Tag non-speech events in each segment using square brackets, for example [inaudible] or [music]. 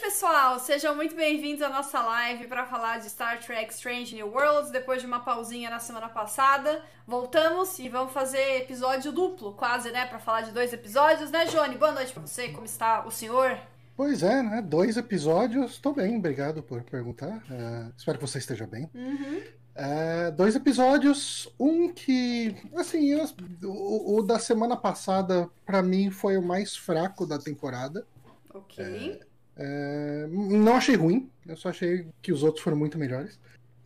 pessoal! Sejam muito bem-vindos à nossa live para falar de Star Trek Strange New Worlds. Depois de uma pausinha na semana passada, voltamos e vamos fazer episódio duplo, quase, né? Para falar de dois episódios, né, Johnny? Boa noite para você. Como está o senhor? Pois é, né? Dois episódios. Estou bem, obrigado por perguntar. Uh, espero que você esteja bem. Uhum. Uh, dois episódios. Um que, assim, eu, o, o, da semana passada, para mim, foi o mais fraco da temporada. Ok. É, não achei ruim, eu só achei que os outros foram muito melhores.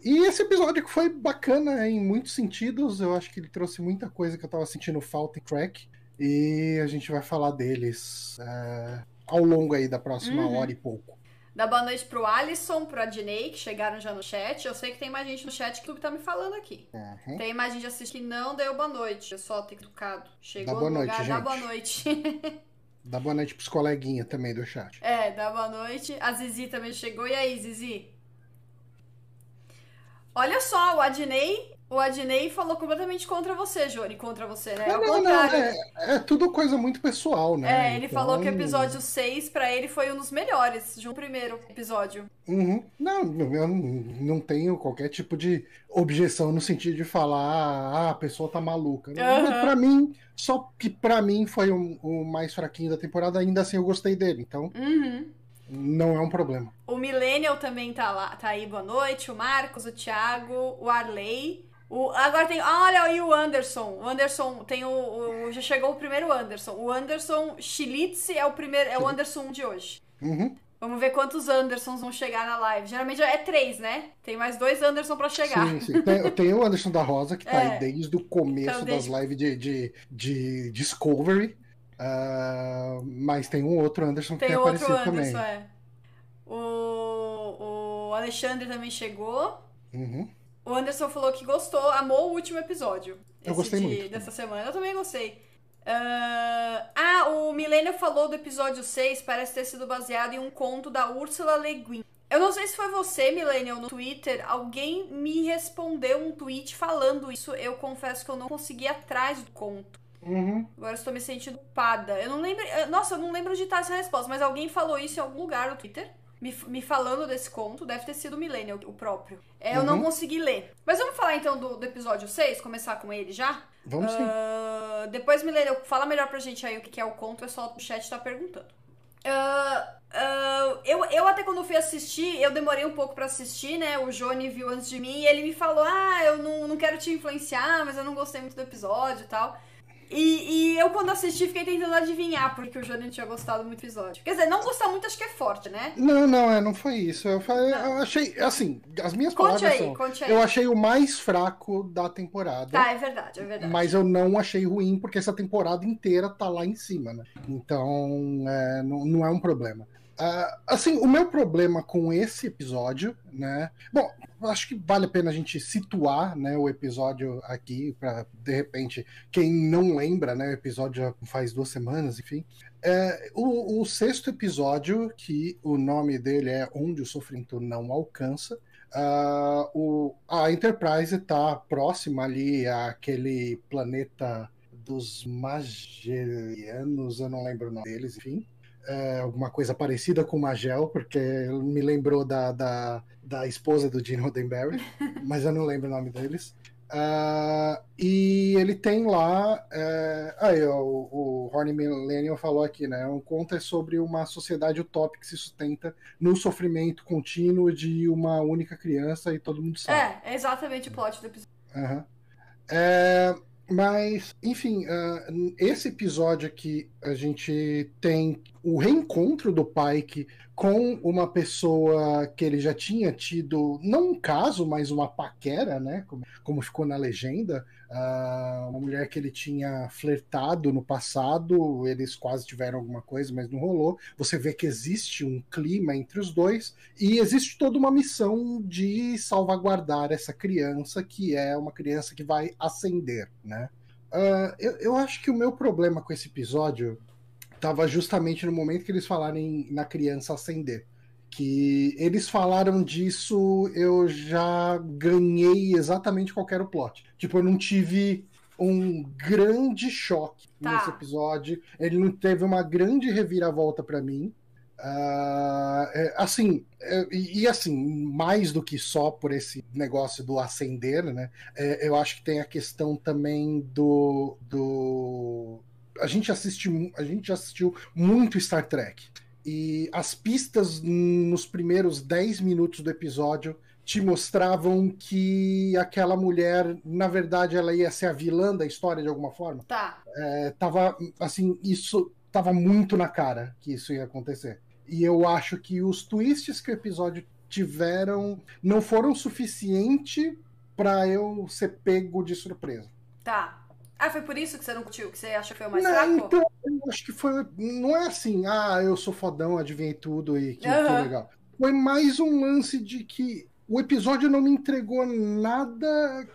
E esse episódio que foi bacana em muitos sentidos, eu acho que ele trouxe muita coisa que eu tava sentindo falta em Crack. E a gente vai falar deles é, ao longo aí da próxima uhum. hora e pouco. Dá boa noite pro Alisson, pro Adnei, que chegaram já no chat. Eu sei que tem mais gente no chat que o tá me falando aqui. Uhum. Tem mais gente assistindo que não deu boa noite. Pessoal, tem educado. Chegou dá boa no noite, lugar, gente. dá boa noite. [laughs] Dá boa noite pros coleguinhas também do chat. É, dá boa noite. A Zizi também chegou. E aí, Zizi? Olha só, o Adnei o Adnei falou completamente contra você, Johnny. Contra você, né? Não, não, não é, é, tudo coisa muito pessoal, né? É, ele então... falou que o episódio 6 pra ele foi um dos melhores, de um primeiro episódio. Uhum. Não, eu não tenho qualquer tipo de objeção no sentido de falar, ah, a pessoa tá maluca. Uhum. Pra mim, só que pra mim foi o, o, mais fraquinho da temporada, ainda assim eu gostei dele, então. Uhum. Não é um problema. O Millennial também tá lá, tá aí, boa noite. O Marcos, o Thiago, o Arley. O, agora tem. Olha aí o Anderson. O Anderson tem o, o, Já chegou o primeiro Anderson. O Anderson Schilitz é o primeiro. É o Anderson de hoje. Uhum. Vamos ver quantos Andersons vão chegar na live. Geralmente é três, né? Tem mais dois Anderson para chegar. Sim, sim. Tem, tem, o Anderson da Rosa, que tá é. aí desde o começo então, desde... das lives de, de, de Discovery. Uh, mas tem um outro Anderson tem que tem outro aparecido Anderson, também. É. O, o Alexandre também chegou. Uhum. O Anderson falou que gostou, amou o último episódio. Eu gostei de, muito. Dessa semana. Eu também gostei. Uh... Ah, o Milênio falou do episódio 6, parece ter sido baseado em um conto da Ursula Le Guin. Eu não sei se foi você, Millennial, no Twitter. Alguém me respondeu um tweet falando isso. Eu confesso que eu não consegui ir atrás do conto. Uhum. Agora estou me sentindo pada. Eu não lembro. Nossa, eu não lembro de estar essa resposta, mas alguém falou isso em algum lugar no Twitter me, me falando desse conto, deve ter sido o Millennial, o próprio. É, eu não uhum. consegui ler. Mas vamos falar então do, do episódio 6, começar com ele já? Vamos uh, sim. Ah, depois, Millennial, fala melhor pra gente aí o que é o conto, é só o chat tá perguntando. Uh, uh, eu, eu até quando fui assistir, eu demorei um pouco para assistir, né? O Johnny viu antes de mim e ele me falou: Ah, eu não, não quero te influenciar, mas eu não gostei muito do episódio e tal. E, e, eu, quando assisti, fiquei tentando adivinhar porque o Johnny tinha gostado muito do episódio. Quer dizer, não gostar muito acho que é forte, né? Não, não, é, não foi isso. Eu, falei, eu achei, assim, as minhas conte palavras aí, são, conte aí. eu achei o mais fraco da temporada. Tá, é verdade, é verdade. Mas eu não achei ruim porque essa temporada inteira tá lá em cima, né? Então, é, não, não é um problema. Uh, assim, o meu problema com esse episódio, né? Bom, acho que vale a pena a gente situar, né, o episódio aqui para de repente quem não lembra, né? O episódio já faz duas semanas, enfim. É, o, o, sexto episódio, que o nome dele é Onde o Sofrimento Não Alcança. Uh, o, a Enterprise está próxima ali àquele planeta dos Magelianos, eu não lembro o nome deles, enfim é, alguma coisa parecida com Magel, porque me lembrou da, da, da esposa do Gene Roddenberry, [laughs] mas eu não lembro o nome deles. Uh, e ele tem lá. É, aí, ó, o, o Horny Millennium falou aqui, né? Um conto é sobre uma sociedade utópica que se sustenta no sofrimento contínuo de uma única criança e todo mundo sabe. É, é exatamente o plot do episódio. Uhum. É, mas, enfim, uh, esse episódio aqui a gente tem o reencontro do Pike com uma pessoa que ele já tinha tido, não um caso, mas uma paquera, né? Como, como ficou na legenda. Uh, uma mulher que ele tinha flertado no passado, eles quase tiveram alguma coisa, mas não rolou. Você vê que existe um clima entre os dois e existe toda uma missão de salvaguardar essa criança, que é uma criança que vai ascender, né? Uh, eu, eu acho que o meu problema com esse episódio estava justamente no momento que eles falaram em, na criança ascender que eles falaram disso, eu já ganhei exatamente qual era o plot. Tipo, eu não tive um grande choque tá. nesse episódio. Ele não teve uma grande reviravolta para mim. Uh, é, assim, é, e, assim, mais do que só por esse negócio do acender, né? É, eu acho que tem a questão também do. do... A gente assistiu, a gente assistiu muito Star Trek. E as pistas nos primeiros 10 minutos do episódio te mostravam que aquela mulher, na verdade, ela ia ser a vilã da história de alguma forma. Tá. É, tava, assim, isso tava muito na cara que isso ia acontecer. E eu acho que os twists que o episódio tiveram não foram suficiente para eu ser pego de surpresa. Tá. Ah, foi por isso que você não curtiu? Que você acha que foi o mais não, fraco? Então, eu acho que foi. Não é assim, ah, eu sou fodão, adivinhei tudo e que, uhum. que legal. Foi mais um lance de que o episódio não me entregou nada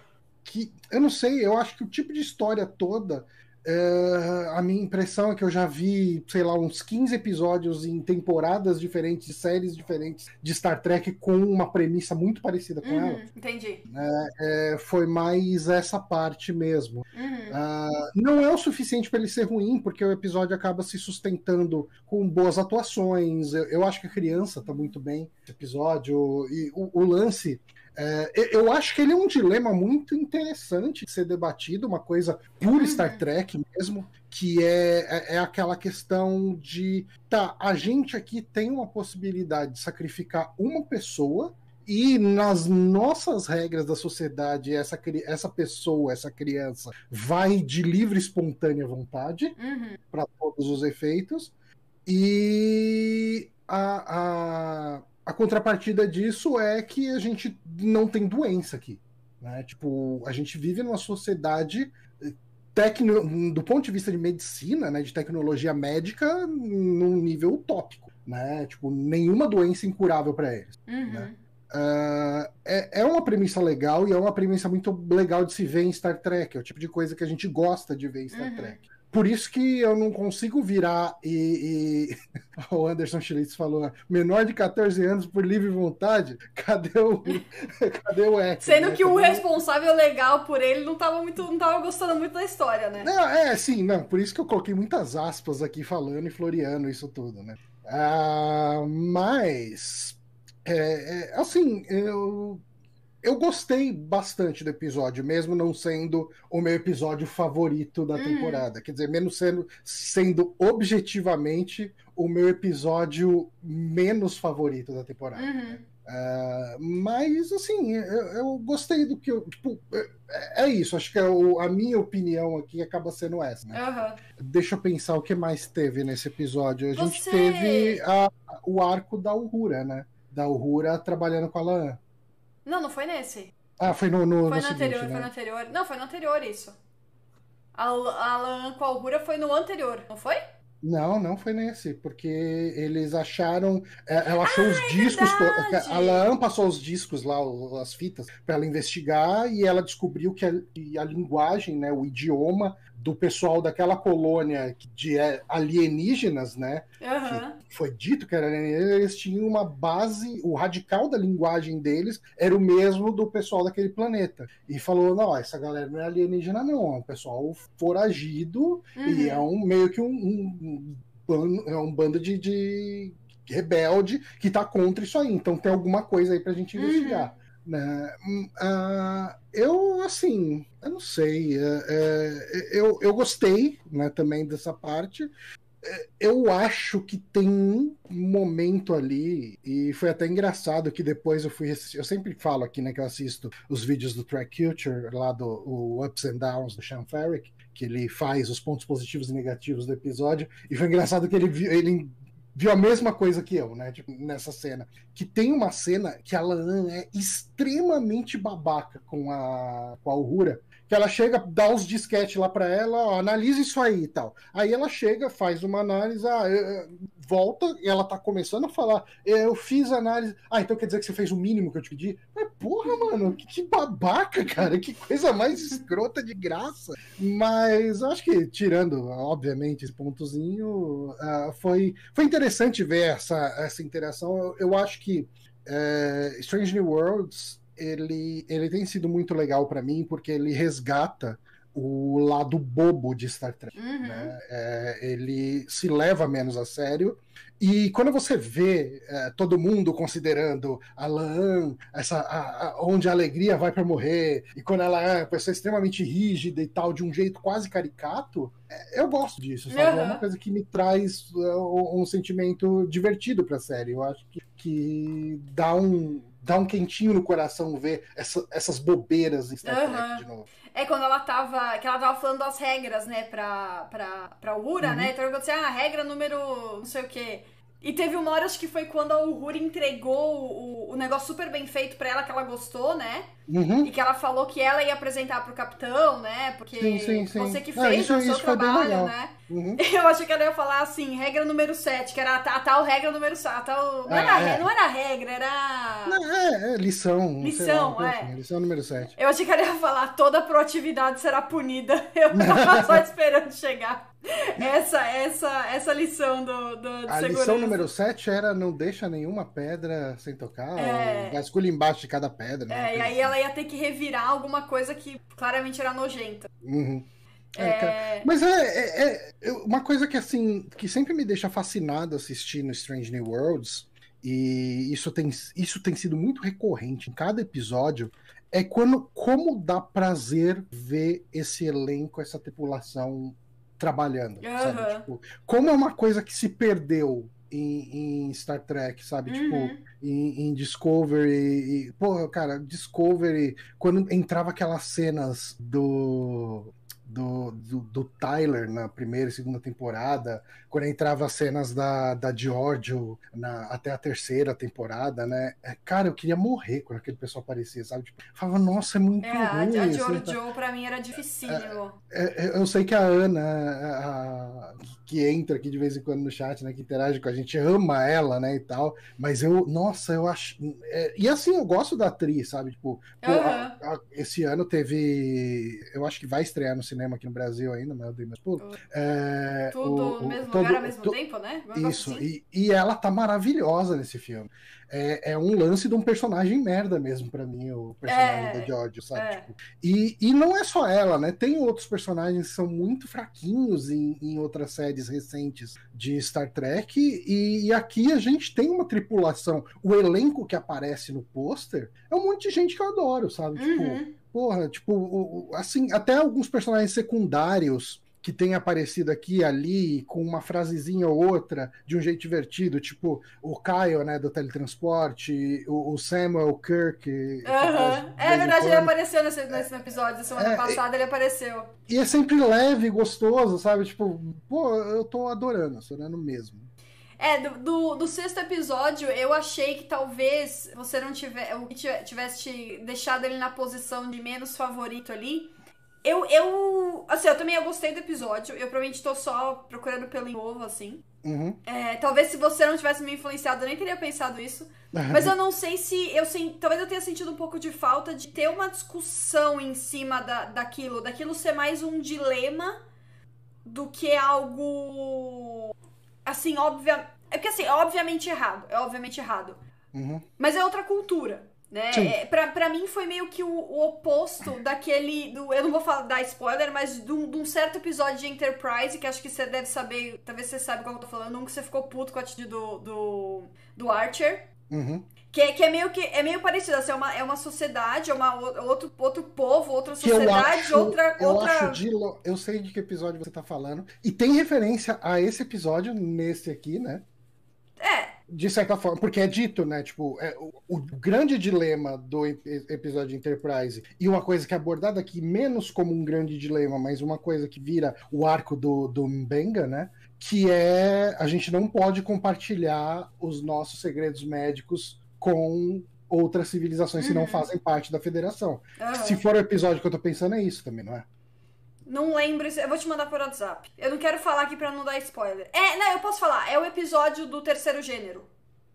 que. Eu não sei, eu acho que o tipo de história toda Uh, a minha impressão é que eu já vi, sei lá, uns 15 episódios em temporadas diferentes, séries diferentes de Star Trek com uma premissa muito parecida com uhum, ela. Entendi. É, é, foi mais essa parte mesmo. Uhum. Uh, não é o suficiente para ele ser ruim, porque o episódio acaba se sustentando com boas atuações. Eu, eu acho que a criança tá muito bem no episódio. E o, o lance é, eu acho que ele é um dilema muito interessante de ser debatido, uma coisa por Star Trek mesmo, que é, é, é, aquela questão de tá, a gente aqui tem uma possibilidade de sacrificar uma pessoa e nas nossas regras da sociedade, essa, essa pessoa, essa criança, vai de livre espontânea vontade uhum. para todos os efeitos. E a, a, a contrapartida disso é que a gente não tem doença aqui. Né? Tipo, a gente vive numa sociedade eh, tecno, do ponto de vista de medicina, né, de tecnologia médica, num nível utópico, né? Tipo, nenhuma doença incurável para eles. Uhum. Né? Uh, é, é uma premissa legal e é uma premissa muito legal de se ver em Star Trek. É o tipo de coisa que a gente gosta de ver em Star uhum. Trek. Por isso que eu não consigo virar e. e... [laughs] o Anderson Schlitz falou: menor de 14 anos por livre vontade? Cadê o. [laughs] Cadê o X? Sendo né? que o responsável legal por ele não tava, muito, não tava gostando muito da história, né? Não, é, sim, não. Por isso que eu coloquei muitas aspas aqui falando e floreando isso tudo, né? Ah, mas. É, é, assim, eu eu gostei bastante do episódio, mesmo não sendo o meu episódio favorito da hum. temporada. Quer dizer, mesmo sendo, sendo objetivamente o meu episódio menos favorito da temporada. Uhum. Uh, mas, assim, eu, eu, gostei do que eu. Tipo, é, é isso, acho que é o, a minha opinião aqui acaba sendo essa. Né? Uhum. Deixa eu pensar o que mais teve nesse episódio. A Você... gente teve a, o arco da Uhura, né? Da Uhura trabalhando com a Lan. Não, não foi nesse. Ah, foi no, no, foi no, no anterior, né? foi no anterior. Não, foi no anterior isso. A Alan com a Augura foi no anterior, não foi? Não, não foi nesse, porque eles acharam. É, ela achou ah, os é discos. Verdade. A Lan passou os discos lá, as fitas, para ela investigar e ela descobriu que a, que a, linguagem, né, o idioma do pessoal daquela colônia de é, alienígenas, né? Uhum. foi dito que era eles tinham uma base, o radical da linguagem deles era o mesmo do pessoal daquele planeta. E falou: não, essa galera não é alienígena, não, é um pessoal foragido uhum. e é um meio que um, um, um, é um bando de, de rebelde que tá contra isso aí. Então tem alguma coisa aí pra gente uhum. investigar. Né? Uh, eu, assim, eu não sei. É, é, eu, eu gostei né, também dessa parte. É, eu acho que tem um momento ali, e foi até engraçado que depois eu fui assistir. Eu sempre falo aqui, né, que eu assisto os vídeos do Track Culture, lá do Ups and Downs do Sean Ferrick, que ele faz os pontos positivos e negativos do episódio. E foi engraçado que ele, ele viu a mesma coisa que eu, né? Tipo, nessa cena. Que tem uma cena que a Laan é extremamente babaca com a, com a Uhura que ela chega, dá os disquetes lá para ela, ó, analisa isso aí e tal. Aí ela chega, faz uma análise, ah, volta e ela tá começando a falar, eu fiz análise. Ah, então quer dizer que você fez o mínimo que eu te pedi? Mas, porra, mano, que, que babaca, cara, que coisa mais [laughs] escrota de graça. Mas eu acho que, tirando, obviamente, esse pontozinho, uh, foi, foi interessante ver essa, essa interação. Eu, eu acho que uh, Strange New Worlds ele, ele tem sido muito legal para mim porque ele resgata o lado bobo de Star Trek. Uhum. né? É, ele se leva menos a sério. E quando você vê é, todo mundo considerando a Lan, essa, a- a- onde a alegria vai para morrer, e quando ela é uma pessoa extremamente rígida e tal, de um jeito quase caricato, é, eu gosto disso, sabe? É Aham. uma coisa que me traz é, um, sentimento divertido pra série. Eu acho que, que dá um. Dá um quentinho no coração ver essa- essas bobeiras em Star Trek Aham. de novo. É quando ela tava. Que ela tava falando das regras, né, pra, pra, pra Uhura, Uhum. né? Então eu disse, ah, regra número não sei o quê. E teve uma hora, acho que foi quando a Uhura entregou o, o negócio super bem feito pra ela, que ela gostou, né? Uhum. E que ela falou que ela ia apresentar pro capitão, né? Porque Sim, sim, sim. você que Ah, fez isso- o seu isso trabalho, né? Uhum. [laughs] Eu achei que ela ia falar assim, regra número 7, que era a, a tal regra número 7. Tal... Não, Ah, era, é. re- não era regra, era. Não, é, é lição. lá, Lição, coisa é. assim, lição número 7. Eu achei que ela ia falar toda proatividade será punida. [laughs] Eu [laughs] tava só esperando chegar. Essa, essa, essa lição do, do, A segurança. lição número 7 era não deixa nenhuma pedra sem tocar, É. vasculha embaixo de cada pedra. né? É, e aí ela ia ter que revirar alguma coisa que claramente era nojenta. Uhum. É, É. Mas é, é- é- uma coisa que assim que sempre me deixa fascinado assistindo Strange New Worlds e isso tem, isso tem sido muito recorrente em cada episódio é quando como dá prazer ver esse elenco, essa tripulação trabalhando, sabe? Aham. Tipo, como é uma coisa que se perdeu em, em Star Trek, sabe? Tipo, Uhum. em, em Discovery. E, pô, cara, Discovery, quando entrava aquelas cenas do. Do, do, do Tyler na primeira e segunda temporada, quando entrava as cenas da, da Giorgio na, até a terceira temporada, né? É, Cara, eu queria morrer quando aquele pessoal aparecia, sabe? Tipo, eu falava, nossa, é muito É, a, ruim. a assim, Giorgio pra mim era dificílimo. é, é, eu sei que a Ana, a- a- que entra aqui de vez em quando no chat, né, que interage com a gente, ama ela, né, e tal, mas eu, nossa, eu acho. é, e assim, eu gosto da atriz, sabe? Tipo, pô, a- a- esse ano teve. Eu acho que vai estrear no cinema aqui no Brasil ainda, mas eu dei meus pulos. É, Tudo o- no mesmo lugar ao mesmo tempo, né? Negócio Isso, assim. e, e ela tá maravilhosa nesse filme. É, é um lance de um personagem merda mesmo pra mim, o personagem É, da George, sabe? é. Tipo, e, e não é só ela, né? Tem outros personagens que são muito fraquinhos em, em outras séries recentes de Star Trek, e, e aqui a gente tem uma tripulação. O elenco que aparece no pôster é um monte de gente que eu adoro, sabe? Tipo, Uhum. Porra, tipo, o- o- assim, até alguns personagens secundários que têm aparecido aqui e ali, com uma frasezinha ou outra, de um jeito divertido, tipo o Kyle, né, do teletransporte, o, o Samuel Kirk. faz É verdade, ele apareceu nesse, nesse episódio. Da semana É, passada ele apareceu. E é sempre leve, gostoso, sabe? Tipo, pô, eu tô adorando, adorando mesmo. É, do, do, do sexto episódio, eu achei que talvez você não tivesse te deixado ele na posição de menos favorito ali. Eu, eu, assim, eu também eu gostei do episódio. Eu provavelmente tô só procurando pelo novo, assim. Uhum. É, talvez se você não tivesse me influenciado, eu nem teria pensado isso. [laughs] Mas eu não sei se eu sen- talvez eu tenha sentido um pouco de falta de ter uma discussão em cima da, daquilo, daquilo ser mais um dilema do que algo assim, óbvia, é porque assim, é obviamente errado, é obviamente errado. Uhum. Mas é outra cultura, né? É, pra, pra mim foi meio que o, o oposto daquele. Do, eu não vou falar, dar spoiler, mas de um, de um certo episódio de Enterprise, que acho que você deve saber. Talvez você saiba qual eu tô falando. Um que você ficou puto com a atitude do, do, do Archer. Uhum. Que, é- que é meio que é meio parecido, assim, é uma, é uma sociedade, é uma, outro, outro povo, outra sociedade, acho, outra. eu outra... acho de eu sei de que episódio você tá falando e tem referência a esse episódio nesse aqui, né? É, De certa forma, porque é dito, né? Tipo, é, o, o grande dilema do ep- episódio Enterprise e uma coisa que é abordada aqui menos como um grande dilema, mas uma coisa que vira o arco do, do Mbenga, né? Que é a gente não pode compartilhar os nossos segredos médicos com outras civilizações que não Uhum. fazem parte da federação. aham. Se for o episódio que eu tô pensando, é isso também, não é? Não lembro, eu vou te mandar por WhatsApp. Eu não quero falar aqui pra não dar spoiler. É, não, eu posso falar, é o episódio do terceiro gênero.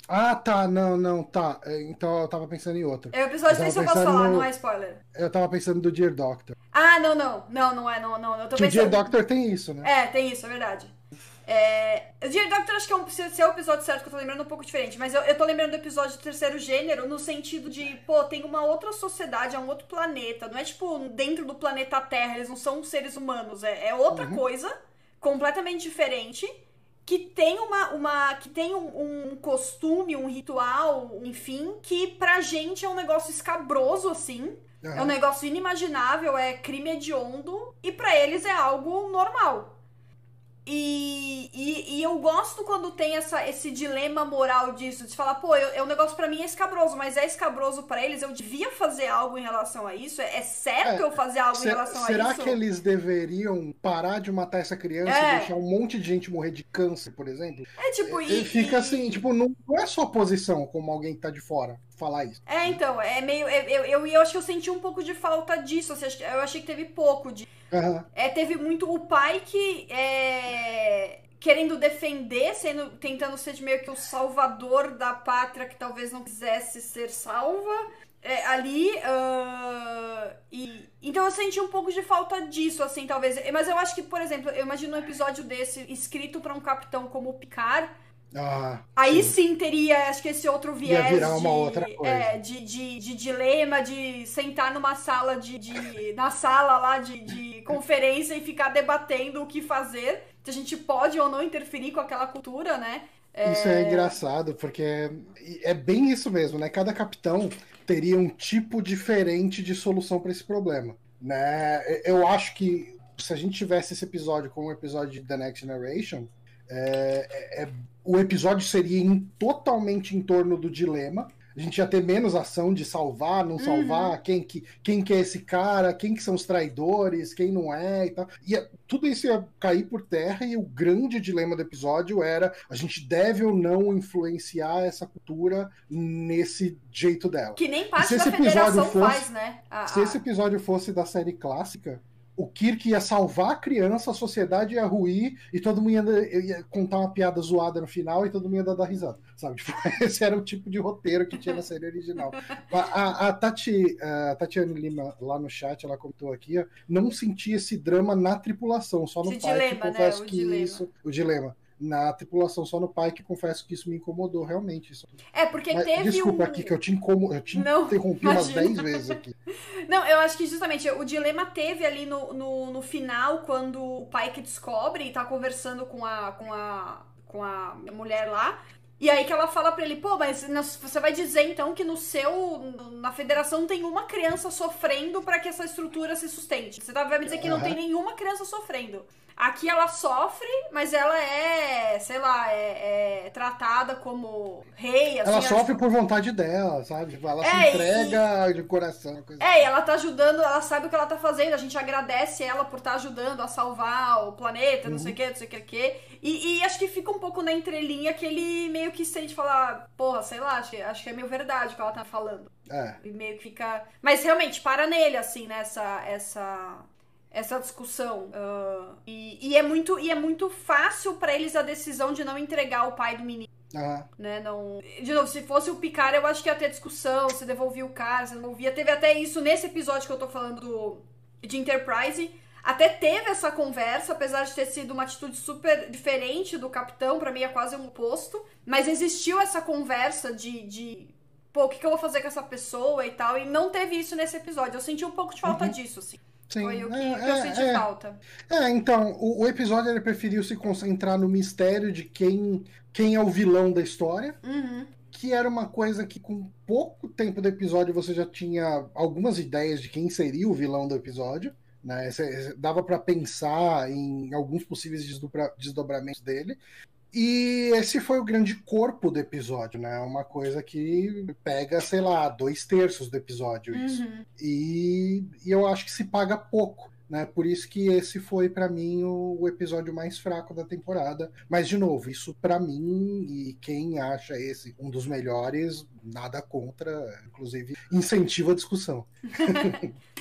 Ah, tá, não, não, tá. É, Então eu tava pensando em outro. É o episódio, Eu eu posso falar, no- não é spoiler. Eu tava pensando do Dear Doctor. Ah, não, não, não, não é, não, não, eu tô o Dear. Doctor tem isso, né? É, tem isso, é verdade. É, o Dear Doctor acho que é um, se é o episódio certo que eu tô lembrando um pouco diferente, mas eu, eu tô lembrando do episódio do terceiro gênero no sentido de, pô, tem uma outra sociedade, é um outro planeta. Não é tipo dentro do planeta Terra, eles não são seres humanos, é, é outra uhum. coisa, completamente diferente que tem uma, uma que tem um, um, costume, um ritual, enfim, que pra gente é um negócio escabroso assim. Uhum. É um negócio inimaginável, é crime hediondo e para eles é algo normal. E, e, e, eu gosto quando tem essa, esse dilema moral disso, de falar, pô, eu, é um negócio para mim é escabroso, mas é escabroso para eles, eu devia fazer algo em relação a isso? É, é certo é, eu fazer algo em relação a isso? Será que eles deveriam parar de matar essa criança é. e deixar um monte de gente morrer de câncer, por exemplo? É tipo, e, e fica assim, tipo, não, não é só posição como alguém que tá de fora falar isso. É, então, é meio. Eu, eu, eu, eu acho que eu senti um pouco de falta disso. Assim, eu achei que teve pouco de. Uhum. É, teve muito o pai que. É, querendo defender, sendo, tentando ser de meio que o salvador da pátria que talvez não quisesse ser salva. É, ali. Uh, e, então eu senti um pouco de falta disso, assim, talvez. Mas eu acho que, por exemplo, eu imagino um episódio desse escrito para um capitão como o Picard ah, Aí sim. sim. teria, acho que esse outro viés Ia virar uma de, outra coisa. É, de, de, de, dilema, de sentar numa sala de. de na sala lá de, de conferência e ficar debatendo o que fazer. Se a gente pode ou não interferir com aquela cultura, né? É... Isso é engraçado, porque é, é bem isso mesmo, né? Cada capitão teria um tipo diferente de solução para esse problema. Né? Eu acho que se a gente tivesse esse episódio como um episódio de The Next Generation, é, é, é o episódio seria em, totalmente em torno do dilema. A gente ia ter menos ação de salvar, não salvar, uhum. quem, que, quem que é esse cara, quem que são os traidores, quem não é e tal. Ia, tudo isso ia cair por terra e o grande dilema do episódio era a gente deve ou não influenciar essa cultura nesse jeito dela. Que nem parte da federação fosse, faz, né? Se esse episódio fosse da série clássica, o Kirk ia salvar a criança, a sociedade ia ruir e todo mundo ia, ia, contar uma piada zoada no final e todo mundo ia dar risada, sabe? [laughs] Tipo, esse era o tipo de roteiro que tinha na série original. A, a, a, Tati, a Tatiane Lima, lá no chat, ela contou aqui, não sentia esse drama na tripulação, só no esse pai, dilema, né? que dilema. isso... O dilema na tripulação só no pai, que confesso que isso me incomodou realmente. Isso. É, porque Mas, teve. Desculpa um... aqui que eu te, incomo... eu te Não, interrompi imagina. umas 10 vezes aqui. [laughs] Não, eu acho que justamente o dilema teve ali no, no, no final, quando o pai que descobre e tá conversando com a, com a, com a mulher lá. E aí que ela fala para ele, pô, mas você vai dizer então que no seu. Na federação tem uma criança sofrendo para que essa estrutura se sustente. Você tá, vai me dizer que uhum. não tem nenhuma criança sofrendo. Aqui ela sofre, mas ela é, sei lá, é, é tratada como rei. Assim, ela sofre por vontade dela, sabe? Tipo, ela é, se entrega e... de coração. Coisa é, e ela tá ajudando, ela sabe o que ela tá fazendo. A gente agradece ela por estar tá ajudando a salvar o planeta, não sei o uhum. que, não sei o que, que. E, e, acho que fica um pouco na entrelinha que ele meio que sente falar, porra, sei lá, acho que, acho que é meio verdade o que ela tá falando. É. E meio que fica. Mas realmente, para nele, assim. Né, essa essa discussão. Uh, e, e, é muito, e é muito fácil para eles a decisão de não entregar o pai do menino. Uhum. Né, não... De novo, se fosse o Picard, eu acho que ia ter discussão, se devolvia o cara, se devolvia. Teve até isso nesse episódio que eu tô falando do, de Enterprise. Até teve essa conversa, apesar de ter sido uma atitude super diferente do capitão, para mim é quase um oposto. Mas existiu essa conversa de, de pô, o que, que, eu vou fazer com essa pessoa e tal. E não teve isso nesse episódio. Eu senti um pouco de falta uhum. disso, assim. Sim, Foi o que, é, que eu senti é, falta. É, então, o, o, episódio ele preferiu se concentrar no mistério de quem, quem é o vilão da história. Uhum. Que era uma coisa que, com pouco tempo do episódio, você já tinha algumas ideias de quem seria o vilão do episódio. Né? Dava para pensar em alguns possíveis desdobramentos dele. E esse foi o grande corpo do episódio, né? Uma coisa que pega, sei lá, dois terços do episódio. Isso. Uhum. E, e, eu acho que se paga pouco. Né? Por isso que esse foi para mim o, o, episódio mais fraco da temporada. Mas de novo, isso para mim e quem acha esse um dos melhores, nada contra, inclusive incentiva a discussão. [laughs]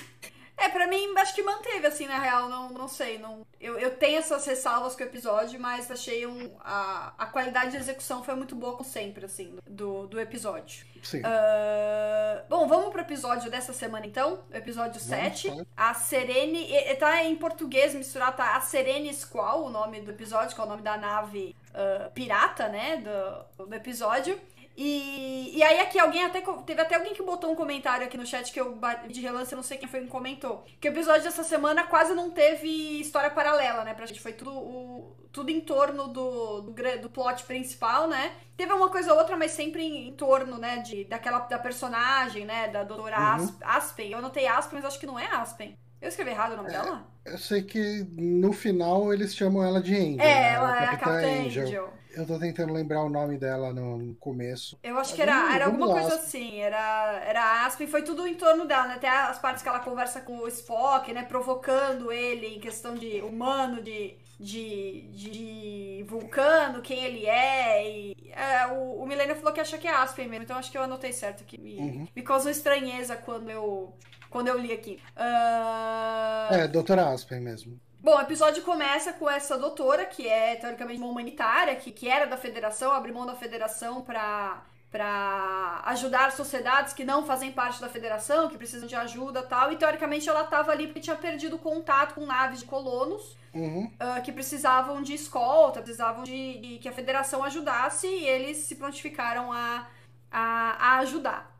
É, pra mim, acho que manteve, assim, na real, não, não sei. Não, eu, eu tenho essas ressalvas com o episódio, mas achei um, a, a qualidade de execução foi muito boa, como sempre, assim, do, do episódio. Sim. Uh, bom, vamos pro episódio dessa semana, então. O episódio vamos, 7. Tá. A Serene. Tá em português misturado, tá? A Serene Squall, o nome do episódio, que é o nome da nave uh, pirata, né? Do, do episódio. E, e aí aqui alguém até. Teve até alguém que botou um comentário aqui no chat que eu de relance, eu não sei quem foi que comentou. Que o episódio dessa semana quase não teve história paralela, né? Pra gente foi tudo, o, tudo em torno do, do, do plot principal, né? Teve uma coisa ou outra, mas sempre em, em, torno, né? De, daquela da personagem, né? Da doutora uhum. Aspen. Eu anotei Aspen, mas acho que não é Aspen. Eu escrevi errado o nome é, dela? Eu sei que no final eles chamam ela de Angel. É, né? ela é a Capitã Angel. Angel. Eu tô tentando lembrar o nome dela no começo. Eu acho que era, era alguma coisa assim. Era, era Aspen, foi tudo em torno dela, né? Até as partes que ela conversa com o Spock, né? Provocando ele em questão de humano, de, de, de vulcano, quem ele é. E, é o, o Milênio falou que acha que é Aspen mesmo, então acho que eu anotei certo aqui. Me, uhum. me causou estranheza quando eu, quando eu li aqui. Uh... É, doutora Aspen mesmo. Bom, o episódio começa com essa doutora, que é teoricamente uma humanitária, que, que era da federação, abre mão da federação para para ajudar sociedades que não fazem parte da federação, que precisam de ajuda tal. E teoricamente ela estava ali porque tinha perdido contato com naves de colonos uhum. uh, que precisavam de escolta, precisavam de, de, que a federação ajudasse e eles se prontificaram a, a, a ajudar.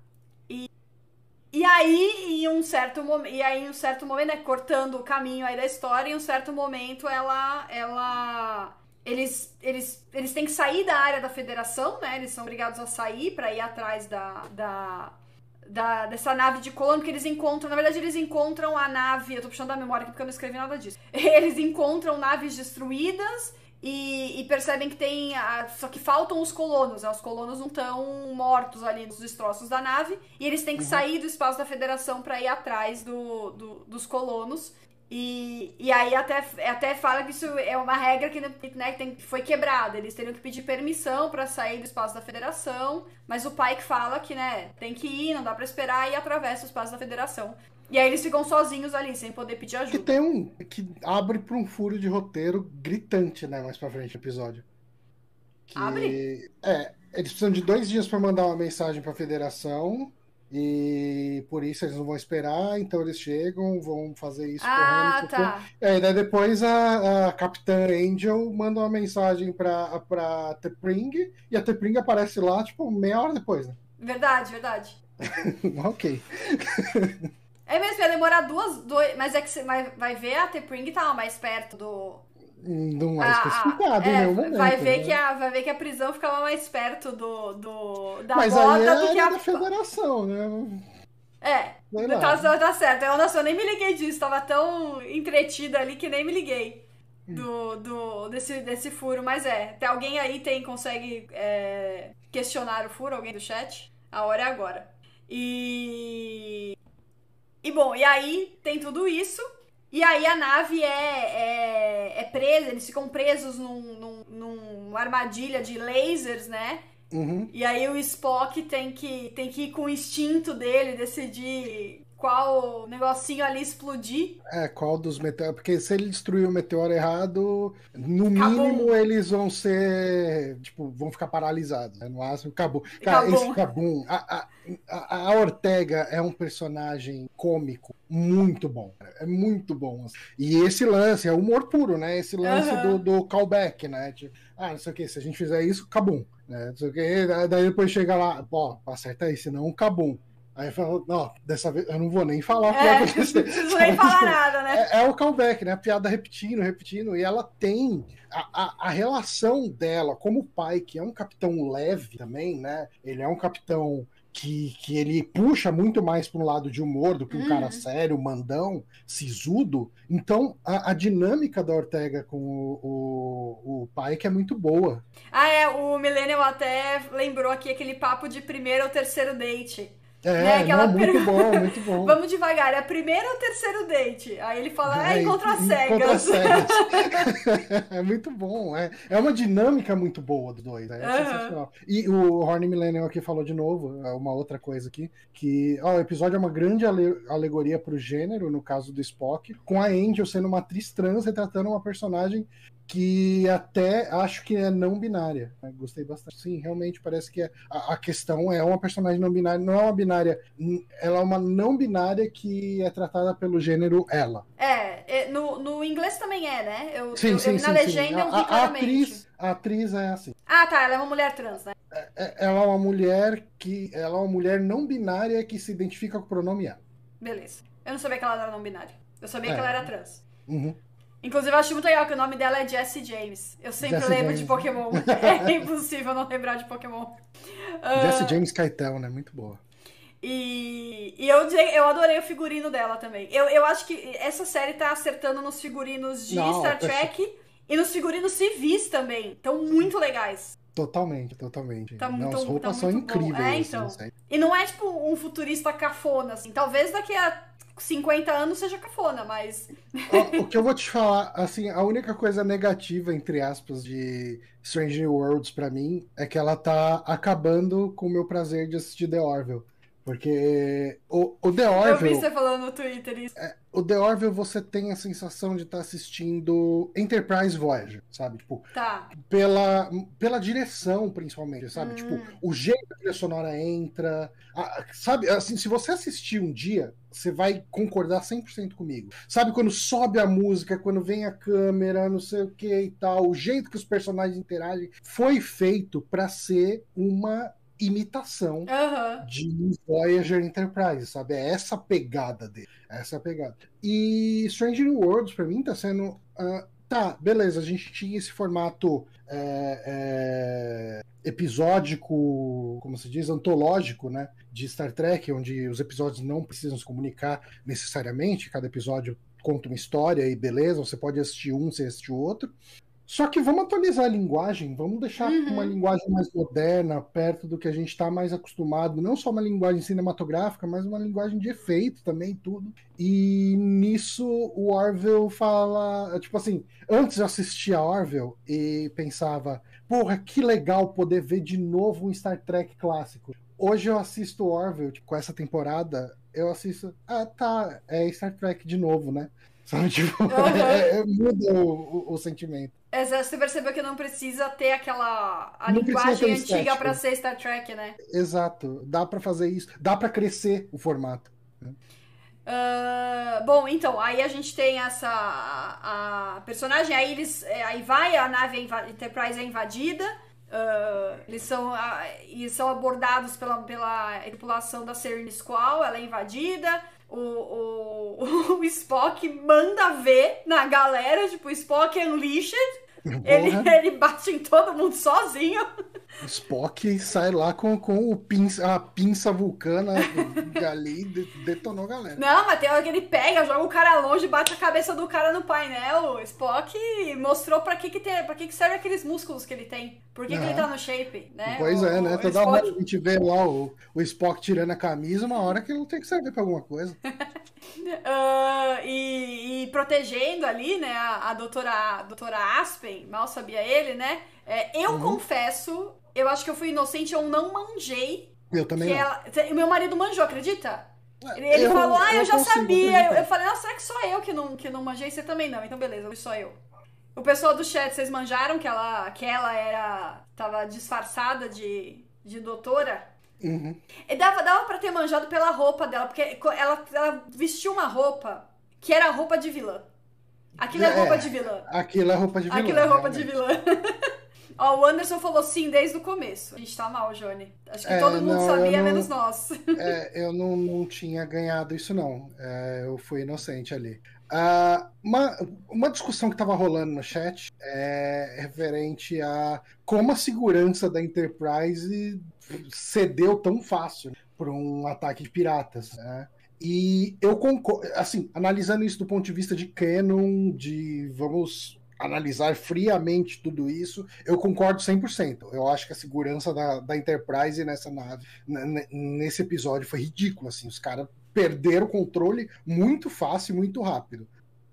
E aí, em um certo momento, e aí, em um certo momento, né, cortando o caminho aí da história, em um certo momento ela ela eles, eles, eles têm que sair da área da federação, né? Eles são obrigados a sair para ir atrás da, da, da, dessa nave de colono que eles encontram. Na verdade, eles encontram a nave. Eu tô puxando da memória aqui porque eu não escrevi nada disso. [laughs] Eles encontram naves destruídas e, e, percebem que tem. A, só que faltam os colonos, né? Os colonos não estão mortos ali nos destroços da nave. E eles têm que uhum. sair do espaço da federação para ir atrás do, do, dos colonos. E, e aí até, até fala que isso é uma regra que né, tem, foi quebrada. Eles teriam que pedir permissão para sair do espaço da federação. Mas o pai que fala que né, tem que ir, não dá para esperar e atravessa o espaço da federação. E aí eles ficam sozinhos ali, sem poder pedir ajuda. Que tem um. que abre pra um furo de roteiro gritante, né? Mais pra frente no episódio. Que, abre? É, eles precisam de dois dias para mandar uma mensagem pra federação. E por isso eles não vão esperar, então eles chegam, vão fazer isso ah, correndo. Tá. É, daí depois a, a Capitã Angel manda uma mensagem pra, pra Tepring e a Tepring aparece lá, tipo, meia hora depois, né? Verdade, verdade. [laughs] ok. [laughs] É mesmo, ia demorar duas. Dois, mas é que você vai, vai ver a T-Pring tá mais perto do. Não é especificado, é, momento, vai ver né? que a Vai ver que a prisão ficava mais perto do, do da mas bota aí é do que a. da federação, né? É, tá, tá certo. Eu, nossa, eu nem me liguei disso, tava tão entretida ali que nem me liguei hum. do, do, desse, desse furo. Mas é, tem alguém aí tem, consegue é, questionar o furo, alguém do chat? A hora é agora. E. E bom, e aí tem tudo isso. E aí a nave é, é, é presa, eles ficam presos num, num, numa armadilha de lasers, né? Uhum. E aí o Spock tem que, tem que ir com o instinto dele, decidir qual negocinho ali explodir. É, qual dos meteoros. Porque se ele destruir o meteoro errado, no mínimo eles vão ser. Tipo, vão ficar paralisados. Né? No máximo, acabou. Cara, esse Cabum. A, a, a, Ortega é um personagem cômico muito bom. É muito bom. Assim. E esse lance é humor puro, né? Esse lance uhum. do, do callback, né? Tipo, ah, não sei o que, se a gente fizer isso, acabou. Né? Não sei o que, daí depois chega lá, pô, acerta aí, senão acabou. Aí falou, não, dessa vez eu não vou nem falar o que é, vai acontecer. [laughs] Não preciso nem falar tipo, nada, né? É, é, o callback, né? A piada repetindo, repetindo. E ela tem a, a, a, relação dela como pai, que é um capitão leve também, né? Ele é um capitão que, que ele puxa muito mais para um lado de humor do que um uhum. cara sério, mandão, sisudo. Então, a, a dinâmica da Ortega com o, o, o pai que é muito boa. Ah, é. O Millennium até lembrou aqui aquele papo de primeiro ou terceiro date É, né? não, muito per... bom, [laughs] muito bom. Vamos devagar, é primeiro ou terceiro date? Aí ele fala, é, encontra as cegas. cegas. [laughs] [laughs] é muito bom, é, é uma dinâmica muito boa dos dois, é uhum. sensacional. E o Horny Millennium aqui falou de novo, é uma outra coisa aqui, que ó, o episódio é uma grande ale alegoria pro gênero, no caso do Spock, com a Angel sendo uma atriz trans retratando uma personagem que até acho que é não binária. Né? Gostei bastante. Sim, realmente parece que é, a, a, questão é uma personagem não binária, não é uma binária, ela é uma não binária que é tratada pelo gênero ela. É, é no, no inglês também é, né? Eu, sim, eu, sim, eu, sim, na sim, legenda sim. A, a, atriz, a atriz é assim. Ah, tá, ela é uma mulher trans, né? É, é, ela é uma mulher que ela é uma mulher não binária que se identifica com o pronome ela. Beleza. Eu não sabia que ela era não binária. Eu sabia é. que ela era trans. Uhum. Inclusive, eu acho muito legal que o nome dela é Jessie James. Eu sempre Jesse lembro James. de Pokémon. [laughs] é impossível não lembrar de Pokémon. Uh, Jessie James Keitel, né? Muito boa. E, e eu, eu adorei o figurino dela também. Eu, eu acho que essa série tá acertando nos figurinos de não, Star Trek e nos figurinos civis também. Estão muito legais. Totalmente, totalmente. Tá muito, não, as roupas tá são incríveis. É, então. Assim, e não é tipo um futurista cafona, assim. Talvez daqui a 50 anos seja cafona, mas. o que eu vou te falar, assim, a única coisa negativa, entre aspas, de Strange New Worlds para mim é que ela tá acabando com o meu prazer de assistir The Orville. Porque o, o The Orville. Eu vi você falando no Twitter isso. É, o The Orville você tem a sensação de estar tá assistindo Enterprise Voyager, sabe? Tipo, tá. pela, pela direção, principalmente, sabe? Hum. Tipo, o jeito que a trilha sonora entra. A, sabe, assim, se você assistir um dia, você vai concordar 100% comigo. Sabe quando sobe a música, quando vem a câmera, não sei o que e tal, o jeito que os personagens interagem foi feito para ser uma imitação uhum. de Voyager Enterprise, sabe? É essa pegada dele. É essa pegada. E Strange New Worlds, pra mim, tá sendo. Uh, tá, beleza, a gente tinha esse formato é, é, episódico, como se diz, antológico, né? De Star Trek, onde os episódios não precisam se comunicar necessariamente, cada episódio conta uma história e beleza, você pode assistir um sem assistir o outro. Só que vamos atualizar a linguagem, vamos deixar uhum. uma linguagem mais moderna, perto do que a gente está mais acostumado, não só uma linguagem cinematográfica, mas uma linguagem de efeito também, tudo. E nisso o Orville fala, tipo assim, antes eu assistia a Orville e pensava, porra, que legal poder ver de novo um Star Trek clássico. Hoje eu assisto Orville, tipo, com essa temporada, eu assisto, ah tá, é Star Trek de novo, né? [laughs] Sabe, tipo, uhum. [laughs] é, é, muda o, o, o sentimento. É, você percebeu que não precisa ter aquela a não linguagem antiga para ser Star Trek, né? Exato. Dá para fazer isso. Dá para crescer o formato. Uh, bom, então, aí a gente tem essa a, a personagem, aí eles é, aí vai, a nave Enterprise é invadida, uh, eles são uh, e são abordados pela, pela tripulação da Serene Squall, ela é invadida, o, o, [laughs] o Spock manda ver na galera, tipo, Spock Unleashed, ele, ele bate em todo mundo sozinho. Spock sai lá com, com o pinça, a pinça vulcana ali detonou a galera. Não, mas tem hora que ele pega, joga o cara longe e bate a cabeça do cara no painel. Spock mostrou pra que, que, tem, pra que, que serve aqueles músculos que ele tem. Por que, que ele tá no shape, né? Pois o, é, né? Toda Spock... hora a gente vê lá o, o Spock tirando a camisa, uma hora que ele tem que servir pra alguma coisa. [laughs] uh, e, e, protegendo ali, né, a, a, doutora, a doutora Aspen, mal sabia ele, né? É, eu uhum. confesso, eu acho que eu fui inocente, eu não manjei. Eu também. Que ela, meu marido manjou, acredita? Ele, ele eu, falou, ah, eu, eu já sabia. Eu, eu, falei, não, será que só eu que não, que não manjei? Você também não. Então, beleza, só eu. O pessoal do chat, vocês manjaram que ela, que ela era. tava disfarçada de, de doutora? Uhum. E dava, dava pra ter manjado pela roupa dela, porque ela, ela vestiu uma roupa que era roupa de vilã. Aquilo é, é roupa de vilã. Aquilo é roupa de vilã. Aquilo é roupa realmente. de vilã. [laughs] Ó, o Anderson falou sim desde o começo. A gente tá mal, Johnny. Acho que é, todo mundo não, sabia, não, menos nós. [laughs] É, eu não, não tinha ganhado isso, não. É, eu fui inocente ali. Uh, uma, uma discussão que estava rolando no chat é referente a como a segurança da Enterprise cedeu tão fácil para um ataque de piratas. Né? E eu concordo, assim, analisando isso do ponto de vista de canon, de vamos analisar friamente tudo isso, eu concordo 100%. Eu acho que a segurança da, da Enterprise nessa nave, nesse episódio, foi ridícula. Assim, os caras perderam o controle muito fácil, muito rápido.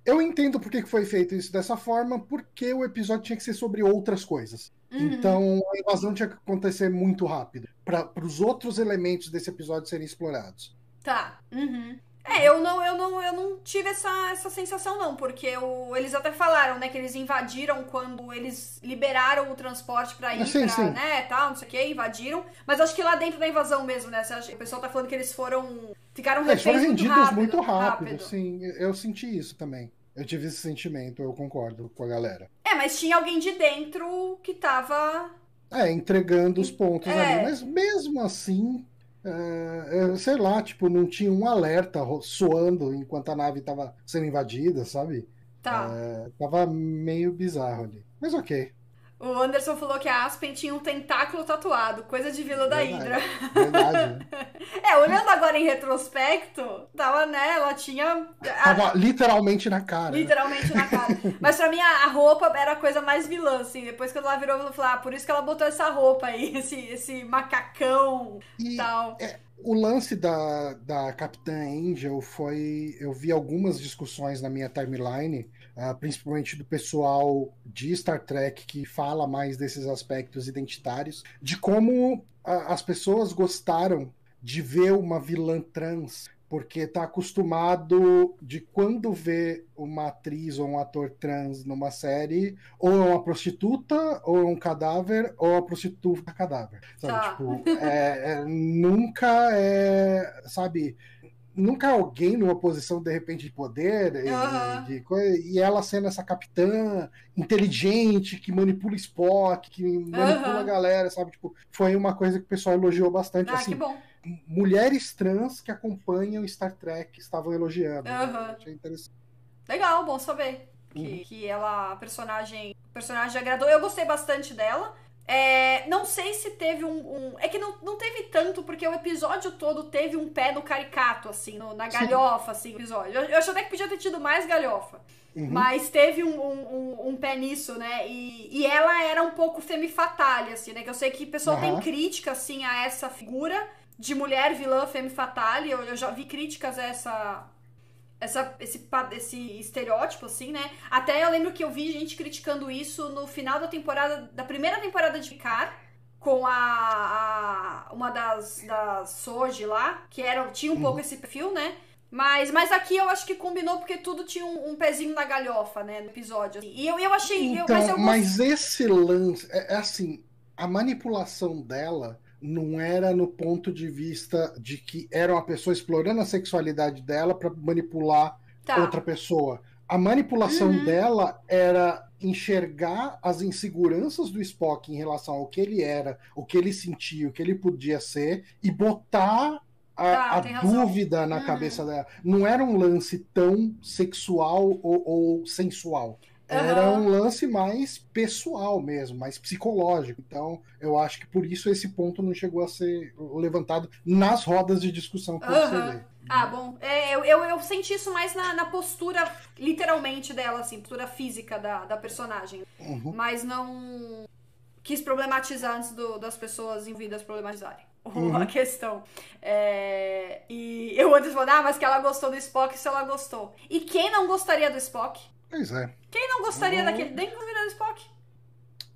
Eu entendo por que foi feito isso dessa forma, porque o episódio tinha que ser sobre outras coisas. Uhum. Então a invasão tinha que acontecer muito rápido, para os outros elementos desse episódio serem explorados. Tá. Uhum. É, eu não, eu não, eu não tive essa, essa sensação, não, porque o, eles até falaram, né, que eles invadiram quando eles liberaram o transporte pra ir sim, pra, sim. né, tal, não sei o que, invadiram. Mas acho que lá dentro da invasão mesmo, né? O pessoal tá falando que eles foram. Ficaram é, foram rendidos muito rápido, muito rápido, rápido. Sim, eu senti isso também. Eu tive esse sentimento, eu concordo com a galera. É, mas tinha alguém de dentro que tava. É, entregando os pontos é. ali. Mas mesmo assim, é, sei lá, tipo, não tinha um alerta soando enquanto a nave tava sendo invadida, sabe? Tá. É, tava meio bizarro ali. Mas ok. O Anderson falou que a Aspen tinha um tentáculo tatuado, coisa de Vila da Hidra. Verdade. [laughs] é, olhando agora em retrospecto, tava, né, ela tinha. Tava literalmente na cara. Literalmente na cara. [laughs] Mas pra mim a, roupa era a coisa mais vilã, assim. Depois que ela virou, eu falei, ah, por isso que ela botou essa roupa aí, [laughs] esse, esse macacão e tal. É, o lance da, da Capitã Angel foi. Eu vi algumas discussões na minha timeline uh, principalmente do pessoal de Star Trek que fala mais desses aspectos identitários, de como uh, as pessoas gostaram de ver uma vilã trans porque está acostumado de quando vê uma atriz ou um ator trans numa série, ou é uma prostituta, ou é um cadáver, ou a prostituta cadáver. Sabe? Tá. Tipo, é, é, nunca é, sabe, nunca alguém numa posição de repente de poder uhum. de, de, e ela sendo essa capitã inteligente que manipula Spock que manipula uhum. a galera sabe tipo foi uma coisa que o pessoal elogiou bastante ah, assim que bom. mulheres trans que acompanham Star Trek estavam elogiando uhum. né? achei interessante legal bom saber que, uhum. que ela a personagem personagem agradou eu gostei bastante dela é, não sei se teve um, um, É que não, não teve tanto, porque o episódio todo teve um pé no caricato, assim, no, na galhofa, assim, o episódio. Eu, eu acho até que podia ter tido mais galhofa. Uhum. Mas teve um, um, um, pé nisso, né? E, e ela era um pouco femme fatale, assim, né? Que eu sei que o pessoal uhum. tem crítica, assim, a essa figura de mulher vilã femme fatale. Eu, eu já vi críticas a essa, essa, esse, esse estereótipo, assim, né? Até eu lembro que eu vi gente criticando isso no final da temporada, da primeira temporada de Picard, com a, a uma das, das Soji lá, que era, tinha um uhum. pouco esse perfil, né? Mas, mas aqui eu acho que combinou porque tudo tinha um, um pezinho na galhofa, né, no episódio. Assim. E eu, eu achei. Então, eu, mas, eu mas esse lance. É, é assim, a manipulação dela não era no ponto de vista de que era uma pessoa explorando a sexualidade dela para manipular tá. outra pessoa. A manipulação uhum. dela era enxergar as inseguranças do Spock em relação ao que ele era, o que ele sentia, o que ele podia ser e botar a, tá, a dúvida na uhum. cabeça dela. Não era um lance tão sexual ou, ou sensual. Era um lance mais pessoal mesmo, mais psicológico. Então, eu acho que por isso esse ponto não chegou a ser levantado nas rodas de discussão que uhum. você vê. Ah, bom. É, eu, eu, eu, senti isso mais na, na, postura, literalmente, dela, assim, postura física da, da personagem. Uhum. Mas não quis problematizar antes do, das pessoas envolvidas problematizarem [laughs] uhum. a questão. É, e eu antes falei, ah, mas que ela gostou do Spock, se ela gostou. E quem não gostaria do Spock? Pois é. Quem não gostaria daquele. Nem convidado Spock?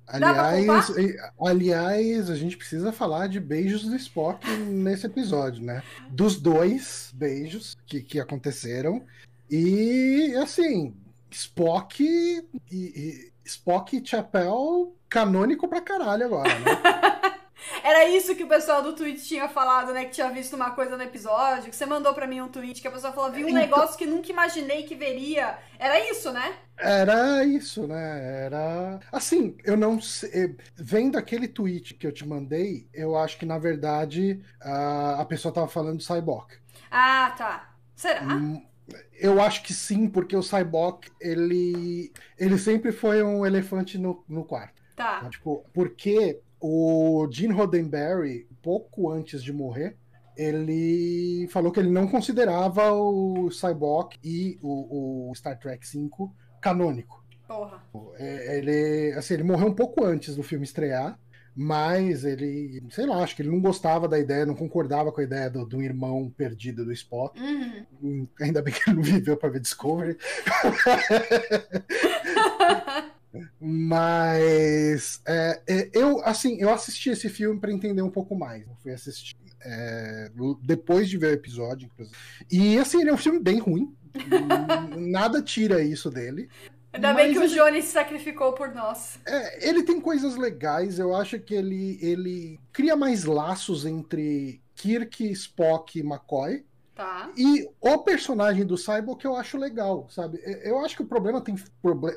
Aliás, aliás, a gente precisa falar de beijos do Spock nesse episódio, né? Dos dois beijos que, que aconteceram. E, assim, Spock e, e Spock e Chapéu canônico pra caralho agora, né? [laughs] Era isso que o pessoal do Twitch tinha falado, né? Que tinha visto uma coisa no episódio, que você mandou para mim um tweet, que a pessoa falou, vi um então... negócio que nunca imaginei que veria. Era isso, né? Era isso, né? Era. Assim, eu não sei. Eh, vendo aquele tweet que eu te mandei, eu acho que na verdade a, a pessoa tava falando do Cyborg. Ah, tá. Será? Hum, eu acho que sim, porque o Cyborg, ele, ele sempre foi um elefante no, no quarto. Tá. Tipo, porque o Gene Roddenberry, pouco antes de morrer, ele falou que ele não considerava o Cyborg e o, o Star Trek V canônico. Porra. É, ele, assim, ele morreu um pouco antes do filme estrear, mas ele, sei lá, acho que ele não gostava da ideia, não concordava com a ideia do, do irmão perdido do Spock. Uhum. Ainda bem que ele não viveu para ver Discovery. [laughs] Mas é, é, eu assim eu assisti esse filme para entender um pouco mais. Eu fui assistir é, depois de ver o episódio, inclusive. E assim, ele é um filme bem ruim. [laughs] Nada tira isso dele. Ainda bem que o Johnny se sacrificou por nós. É, ele tem coisas legais. Eu acho que ele, ele cria mais laços entre Kirk, Spock e McCoy. Tá. E o personagem do Cyborg eu acho legal, sabe? Eu acho que o problema tem.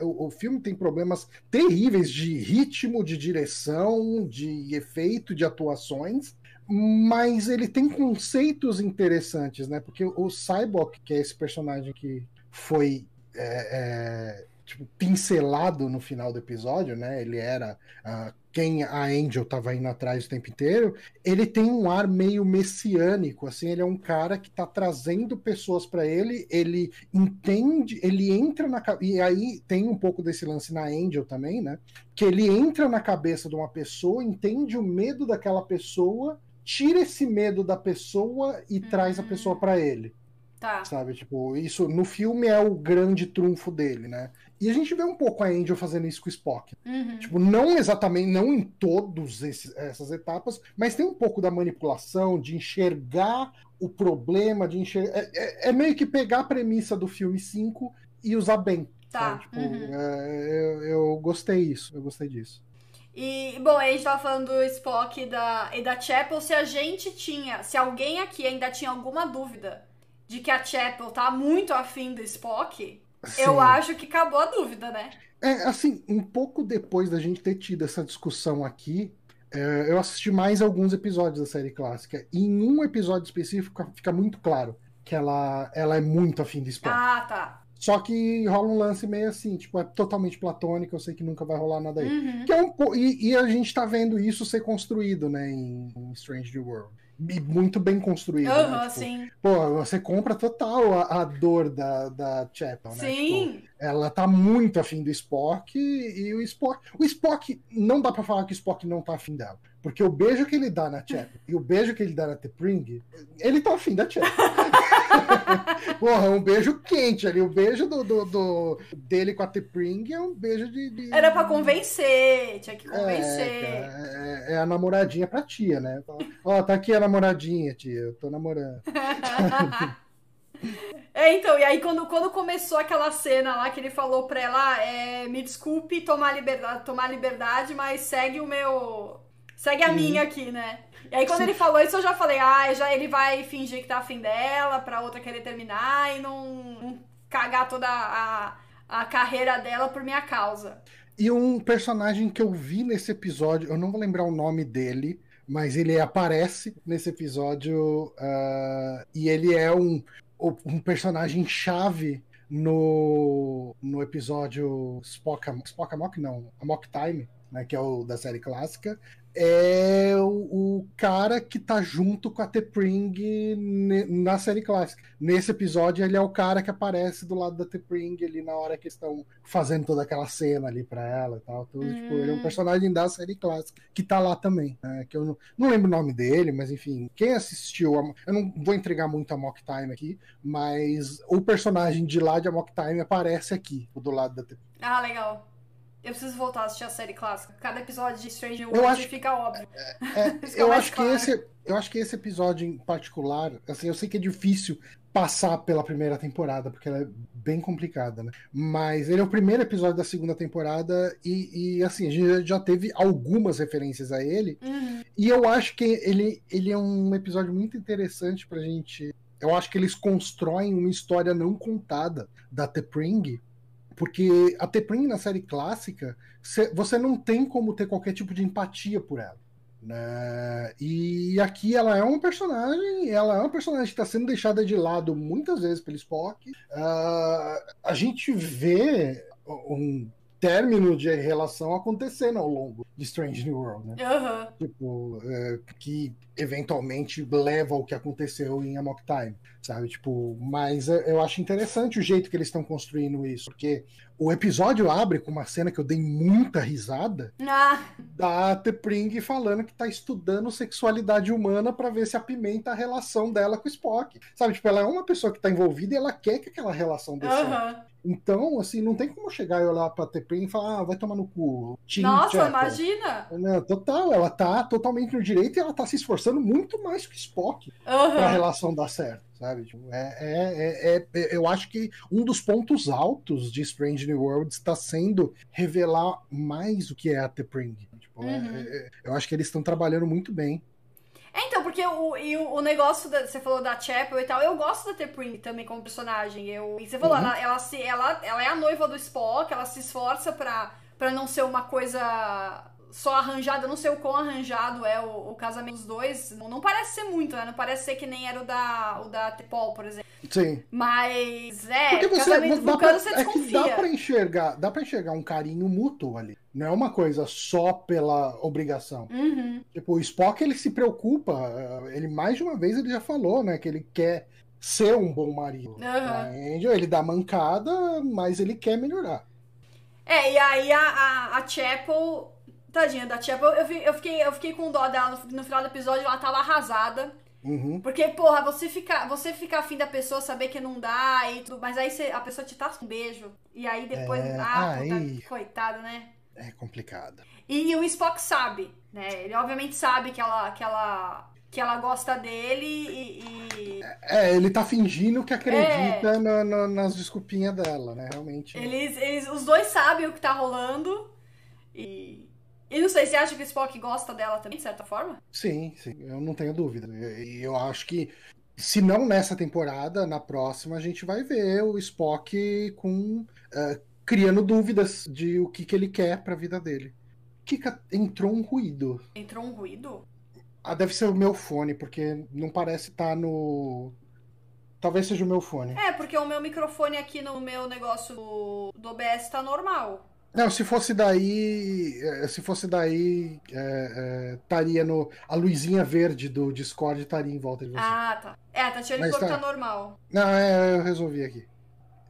O filme tem problemas terríveis de ritmo, de direção, de efeito, de atuações. Mas ele tem conceitos interessantes, né? Porque o Cyborg, que é esse personagem que foi é, é, tipo, pincelado no final do episódio, né? Ele era uh, quem a Angel estava indo atrás o tempo inteiro. Ele tem um ar meio messiânico, assim. Ele é um cara que está trazendo pessoas para ele. Ele entende, ele entra na e aí tem um pouco desse lance na Angel também, né? Que ele entra na cabeça de uma pessoa, entende o medo daquela pessoa, tira esse medo da pessoa e uhum. traz a pessoa para ele. Tá. Sabe, tipo, isso no filme é o grande trunfo dele, né? E a gente vê um pouco a Angel fazendo isso com o Spock. Uhum. Tipo, não exatamente, não em todas essas etapas, mas tem um pouco da manipulação, de enxergar o problema, de enxergar. É, é, é meio que pegar a premissa do filme 5 e usar bem. Tá. Tipo, uhum. é, eu, eu gostei disso, eu gostei disso. E, bom, a gente tava falando do Spock e da, e da Chapel. Se a gente tinha, se alguém aqui ainda tinha alguma dúvida de que a Chapel tá muito afim do Spock, Sim. eu acho que acabou a dúvida, né? É, assim, um pouco depois da gente ter tido essa discussão aqui, é, eu assisti mais alguns episódios da série clássica. E em um episódio específico fica muito claro que ela, ela é muito afim do Spock. Ah, tá. Só que rola um lance meio assim, tipo, é totalmente platônico, eu sei que nunca vai rolar nada aí. Uhum. Que é um, e, e, a gente tá vendo isso ser construído, né, em, em Strange New World muito bem construído. Uhum, né? tipo, sim. Pô, você compra total a, a dor da, da Chapel, né? Sim. Tipo, ela tá muito afim do Spock e, e, o Spock. O Spock, não dá pra falar que o Spock não tá afim dela. Porque o beijo que ele dá na Chapel e o beijo que ele dá na T'Pring, ele tá afim da Chapel. [laughs] [laughs] Porra, um beijo quente ali. O beijo do, do, do dele com a T'Pring é um beijo de, de, Era pra convencer, tinha que convencer. É, é, é, a namoradinha pra tia, né? Ó, tá aqui a namoradinha, tia. Eu tô namorando. [laughs] É, então, e aí quando, quando começou aquela cena lá que ele falou pra ela, é, me desculpe tomar liberdade, tomar liberdade, mas segue o meu. Segue a minha aqui, né? E aí quando ele falou isso, eu já falei, ah, já ele vai fingir que tá afim dela, pra outra querer terminar e não, não cagar toda a, a carreira dela por minha causa. E um personagem que eu vi nesse episódio, eu não vou lembrar o nome dele, mas ele aparece nesse episódio uh, e ele é um, um personagem chave no, no episódio Spock, Spock Amok, não, Amok Time, né, que é o da série clássica, é o, o, cara que tá junto com a T'Pring na série clássica. Nesse episódio, ele é o cara que aparece do lado da T'Pring ali na hora que estão fazendo toda aquela cena ali pra ela e tal. Tudo, hum. tipo, ele é um hum. personagem da série clássica que tá lá também. Né, que eu não, não, lembro o nome dele, mas enfim, quem assistiu, eu não vou entregar muito a Mock Time aqui, mas o personagem de lá de Mock Time aparece aqui, do lado da T'Pring. Ah, legal. Eu preciso voltar a assistir a série clássica. Cada episódio de Stranger World acho, fica óbvio. É, é, [laughs] eu, acho claro. que esse, eu acho que esse episódio em particular, assim, eu sei que é difícil passar pela primeira temporada, porque ela é bem complicada, né? Mas ele é o primeiro episódio da segunda temporada e, e assim, a gente já teve algumas referências a ele. Uhum. E eu acho que ele, ele é um episódio muito interessante pra gente. Eu acho que eles constroem uma história não contada da T'Pring porque a T'Pring na série clássica, você não tem como ter qualquer tipo de empatia por ela. Né? E aqui ela é um personagem, ela é uma personagem que está sendo deixada de lado muitas vezes pelo Spock. Uh, a gente vê um, término de relação acontecendo ao longo de Strange New World, né? Aham. Tipo, é, que eventualmente leva ao que aconteceu em Amok Time, sabe? Tipo, mas é, eu acho interessante o jeito que eles estão construindo isso, porque o episódio abre com uma cena que eu dei muita risada Ah, da T'Pring falando que tá estudando sexualidade humana pra ver se apimenta a relação dela com o Spock. Sabe, tipo, ela é uma pessoa que tá envolvida e ela quer que aquela relação dê certo. Então, assim, não tem como chegar e olhar pra T'Pring e falar, ah, vai tomar no cu. Team Nossa, imagina. Não, total, ela tá totalmente no direito e ela tá se esforçando muito mais que Spock pra a Aham. relação dar certo, sabe? Tipo, é, é, é, é- eu acho que um dos pontos altos de Strange New Worlds está sendo revelar mais o que é a T'Pring. Tipo, é- Uhum. é- eu acho que eles estão trabalhando muito bem. É, então, porque o, e o, o negócio, da, você falou da Chapel e tal, eu gosto da T'Pring também como personagem. Eu, e você falou, Uhum. ela, ela, se, ela, ela é a noiva do Spock, ela se esforça pra, pra não ser uma coisa só arranjada, eu não sei o quão arranjado é o, o casamento dos dois. Não, não parece ser muito, né? Não parece ser que nem era o da, o da T'Pol, por exemplo. Sim. Mas, é, Porque você, casamento dá vulcano pra, você é desconfia. dá pra enxergar, dá para enxergar um carinho mútuo ali. Não é uma coisa só pela obrigação. Uhum. Tipo, o Spock ele se preocupa, eh, ele mais de uma vez ele já falou, né, que ele quer ser um bom marido. Aham. pra Angel, ele dá mancada, mas ele quer melhorar. É, e aí a, a, a Chapel. Tadinha da Chapel, eu, eu, fiquei, eu fiquei com dó dela no, no final do episódio, ela tava arrasada. Uhum. Porque, porra, você fica, você fica afim da pessoa, saber que não dá e tudo, mas aí você- a pessoa te taça um beijo. E aí depois. É, ah, puta, coitado, né? É complicado. E, o Spock sabe, né? Ele obviamente sabe que ela, que ela, que ela gosta dele e. e É, ele tá fingindo que acredita na- na- nas desculpinhas dela, né? Realmente. eles, eles, os dois sabem o que tá rolando. E. E não sei, você acha que o Spock gosta dela também, de certa forma? Sim, sim, eu não tenho dúvida. E eu acho que, se não nessa temporada, na próxima a gente vai ver o Spock com. eh, criando dúvidas de o que, que ele quer pra vida dele. Kika, entrou um ruído. Entrou um ruído? Ah, deve ser o meu fone, porque não parece estar no. Talvez seja o meu fone. É, porque o meu microfone aqui no meu negócio do, do OBS tá normal. Não, se fosse daí. eh, Se fosse daí. eh, eh, Estaria no. A luzinha verde do Discord estaria em volta de você. Ah, tá. É, a Tatiana Mas falou que tá. tá normal. Não, é, eu resolvi aqui.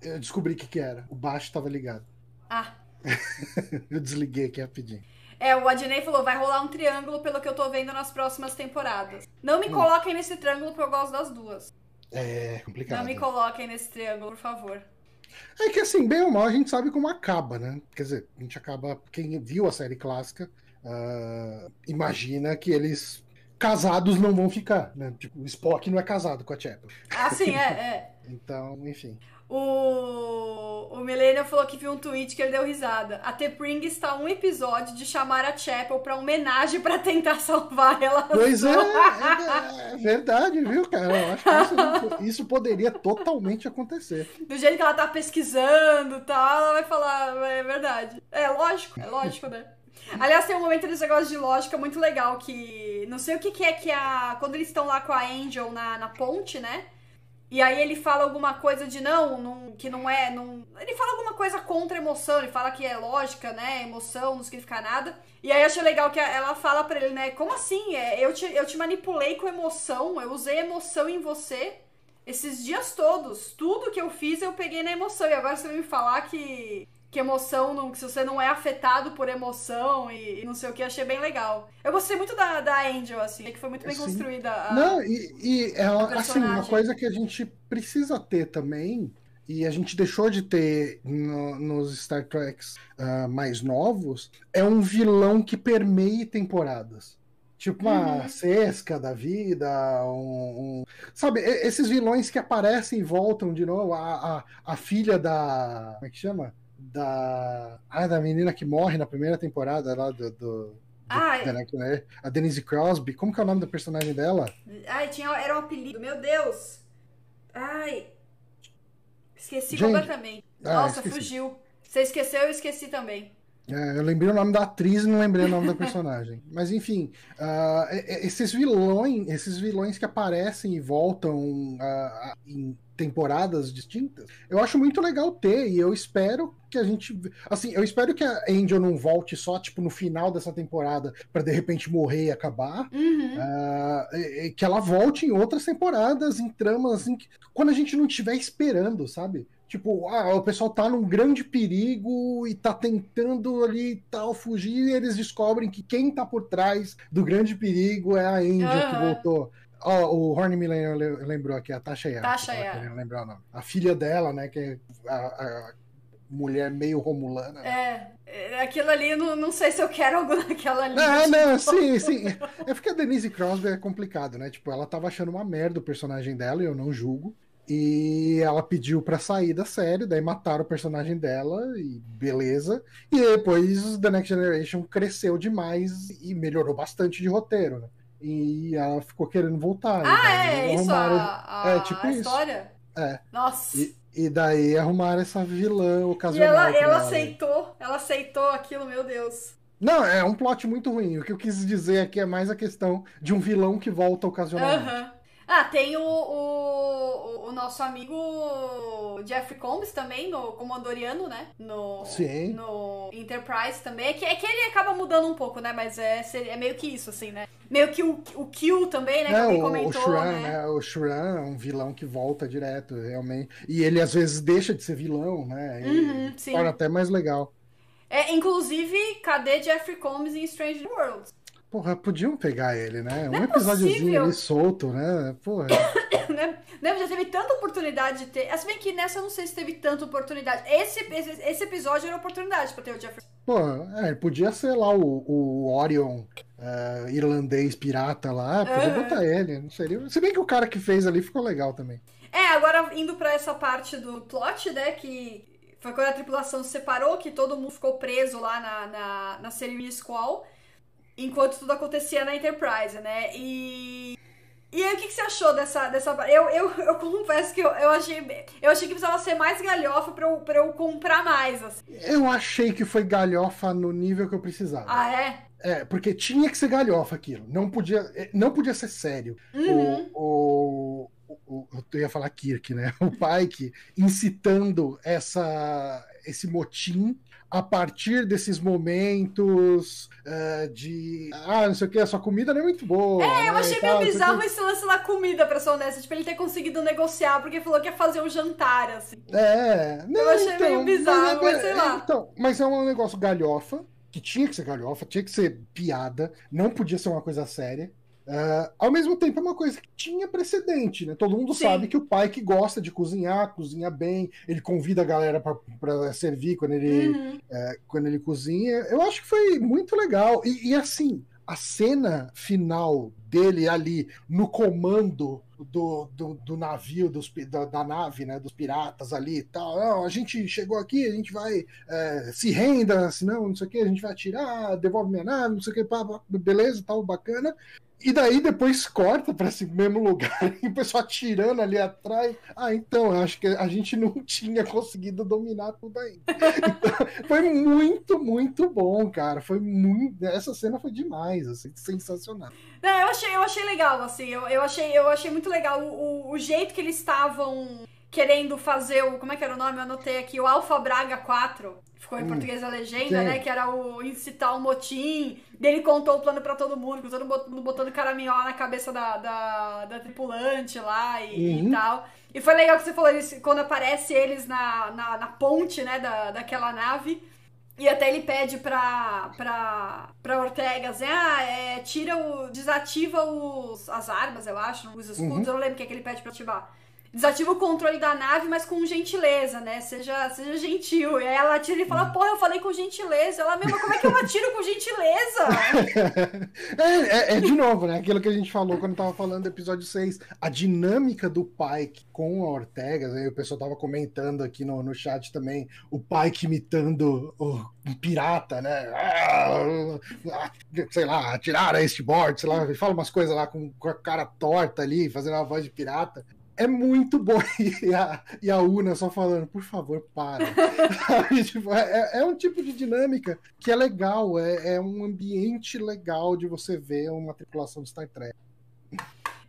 Eu descobri o que, que era. O baixo estava ligado. Ah. [laughs] Eu desliguei aqui rapidinho. É, o Adnei falou, vai rolar um triângulo pelo que eu tô vendo nas próximas temporadas. Não me Hum. coloquem nesse triângulo porque eu gosto das duas. É complicado. Não me coloquem nesse triângulo, por favor. É que assim, bem ou mal, a gente sabe como acaba, né? Quer dizer, a gente acaba. Quem viu a série clássica ah, imagina que eles casados não vão ficar, né? Tipo, o Spock não é casado com a Chapel. Ah, sim, é, [laughs] é. Então, enfim. O, o Millennial falou que viu um tweet que ele deu risada. A T-Pring está a um episódio de chamar a Chapel pra homenagem pra tentar [laughs] salvar ela. Pois é, é, [laughs] é verdade, viu, cara? Eu acho que isso, isso poderia totalmente acontecer. Do jeito que ela tá pesquisando e tal, ela vai falar, é verdade. É lógico, é lógico, né? Aliás, tem um momento desse negócio de lógica muito legal que. Não sei o que, que é que a. Quando eles estão lá com a Angel na, na ponte, né? E aí ele fala alguma coisa de não, não que não é. Não... Ele fala alguma coisa contra emoção, ele fala que é lógica, né? Emoção não significa nada. E aí eu achei legal que ela fala pra ele, né? Como assim? É, eu, te, eu te manipulei com emoção, eu usei emoção em você esses dias todos. Tudo que eu fiz eu peguei na emoção. E agora você vai me falar que. Que emoção, não, que se você não é afetado por emoção e, e não sei o que, achei bem legal. Eu gostei muito da, da Angel, assim, que foi muito bem Sim. construída. a- Não, e, e é assim, uma coisa que a gente precisa ter também, e a gente deixou de ter no- nos Star Treks ah, mais novos, é um vilão que permeie temporadas. Tipo uma Uhum. Sesca da vida, um, um- Sabe, esses vilões que aparecem e voltam de novo. A, a, a filha da. Como é que chama? Da. Ah, da menina que morre na primeira temporada lá do. do Ah, da- né? a Denise Crosby. Como que é o nome da personagem dela? Ai, tinha, era um apelido. Meu Deus! Ai. Esqueci Gente. completamente. Ah, Nossa, esqueci. fugiu. Você esqueceu, eu esqueci também. É, eu lembrei o nome da atriz e não lembrei o nome da personagem. [laughs] Mas enfim, uh, esses vilões, esses vilões que aparecem e voltam uh, em temporadas distintas, eu acho muito legal ter, e eu espero que a gente. Assim, eu espero que a Angel não volte só, tipo, no final dessa temporada, para de repente morrer e acabar. Uhum. Uh, que ela volte em outras temporadas, em tramas, assim, quando a gente não estiver esperando, sabe? Tipo, ah, o pessoal tá num grande perigo e tá tentando ali tal fugir, e eles descobrem que quem tá por trás do grande perigo é a Angel uhum. que voltou. Oh, o Horny me lembrou aqui, a Tasha Yar. Tasha Yar. lembrar o nome. A filha dela, né, que é a, a mulher meio romulana. Né? É, aquilo ali, não, não sei se eu quero algo naquela ali. Ah, não, [laughs] sim, sim. É porque a Denise Crosby é complicado, né? Tipo, ela tava achando uma merda o personagem dela, e eu não julgo. E ela pediu para sair da série, daí mataram o personagem dela, e beleza. E depois The Next Generation cresceu demais e melhorou bastante de roteiro, né? E ela ficou querendo voltar. Ah, é isso? A, a, é, tipo a isso. história? É. Nossa. E, e daí arrumaram essa vilã ocasional. E ela, ela, ela aceitou, ela aceitou aquilo, meu Deus. Não, é um plot muito ruim. O que eu quis dizer aqui é mais a questão de um vilão que volta ocasionalmente. Aham. Ah, tem o, o, o, nosso amigo Jeffrey Combs também, no Comandoriano, né? No, Sim. no Enterprise também. É que, é que ele acaba mudando um pouco, né? Mas é, é meio que isso, assim, né? Meio que o, o Kill também, né? É, que o, comentou, o Shran, né? né? O Shran é um vilão que volta direto, realmente. E ele às vezes deixa de ser vilão, né? E uhum, sim. torna até mais legal. É, inclusive, cadê Jeffrey Combs em Strange Worlds? Porra, podiam pegar ele, né? Não um é episódiozinho ali solto, né? Porra. [coughs] né? Já teve tanta oportunidade de ter. Se bem que nessa eu não sei se teve tanta oportunidade. Esse, esse, esse episódio era oportunidade pra ter o Jeffrey. Pô, é, podia ser lá o, o Orion uh, irlandês pirata lá. Podia uhum. botar ele. Não seria. Se bem que o cara que fez ali ficou legal também. É, agora indo pra essa parte do plot, né? Que foi quando a tripulação se separou, que todo mundo ficou preso lá na, na, na Cereal Squall enquanto tudo acontecia na Enterprise, né? E. E aí, o que, que você achou dessa. dessa... Eu, eu, eu confesso que eu, eu, achei, eu achei que precisava ser mais galhofa pra eu, pra eu comprar mais. Assim. Eu achei que foi galhofa no nível que eu precisava. Ah, é? É, porque tinha que ser galhofa aquilo. Não podia, é, não podia ser sério. Uhum. O, o, o, eu ia falar Kirk, né? [laughs] O Pike incitando essa, esse motim a partir desses momentos uh, de ah, não sei o que, a sua comida não é muito boa. É, né, eu achei meio bizarro esse lance da comida, pra ser honesta. Tipo, ele ter conseguido negociar porque falou que ia fazer um jantar, assim. É, não, eu achei então, meio bizarro, mas, mas sei é, lá. Então, mas é um negócio galhofa, que tinha que ser galhofa, tinha que ser piada, não podia ser uma coisa séria. Uh, ao mesmo tempo, é uma coisa que tinha precedente, né? Todo mundo Sim. sabe que o pai que gosta de cozinhar, cozinha bem, ele convida a galera para servir quando ele, uhum. uh, quando ele cozinha. Eu acho que foi muito legal. E, e, assim, a cena final dele ali no comando do, do, do navio, dos, da, da, nave, né? Dos piratas ali e tal. Não, a gente chegou aqui, a gente vai uh, se renda, senão não sei o que, a gente vai atirar, devolve minha nave, não sei o que, pá, beleza, tal, bacana. E daí depois corta para esse mesmo lugar [laughs] e o pessoal atirando ali atrás. Ah, então, acho que a gente não [laughs] tinha conseguido dominar tudo aí. Então, foi muito, muito bom, cara. Foi muito. Essa cena foi demais, assim, sensacional. Não, eu achei, eu achei legal, assim, eu, eu, achei, eu achei muito legal o, o jeito que eles estavam querendo fazer o. Como é que era o nome? Eu anotei aqui, o Alfa Braga 4. Ficou em hum, português a legenda, sim. né? Que era o incitar o motim. Dele contou o plano para todo mundo, todo mundo botando caraminhola na cabeça da, da, da tripulante lá e, uhum. e, tal. E foi legal que você falou isso, quando aparece eles na, na, na, ponte, né, da, daquela nave. E até ele pede pra, pra, pra Ortega, assim, ah, é, tira o. desativa os, as armas, eu acho, os escudos, uhum. eu não lembro o que, é que ele pede pra ativar desativa o controle da nave, mas com gentileza, né? Seja, seja gentil. E aí ela atira e fala, hum. porra, eu falei com gentileza. Ela mesma, como é que eu atiro com gentileza? [laughs] é, é, é, de novo, né? Aquilo que a gente falou quando tava falando do episódio 6. A dinâmica do Pike com a Ortega, né? o pessoal tava comentando aqui no, no chat também, o Pike imitando o um pirata, né? Ah, sei lá, atirar a este board, sei lá, fala umas coisas lá com, com a cara torta ali, fazendo uma voz de pirata. É muito bom. [laughs] E a, e a Una só falando, por favor, para. [laughs] tipo, é, é, um tipo de dinâmica que é legal, é, é um ambiente legal de você ver uma tripulação de Star Trek.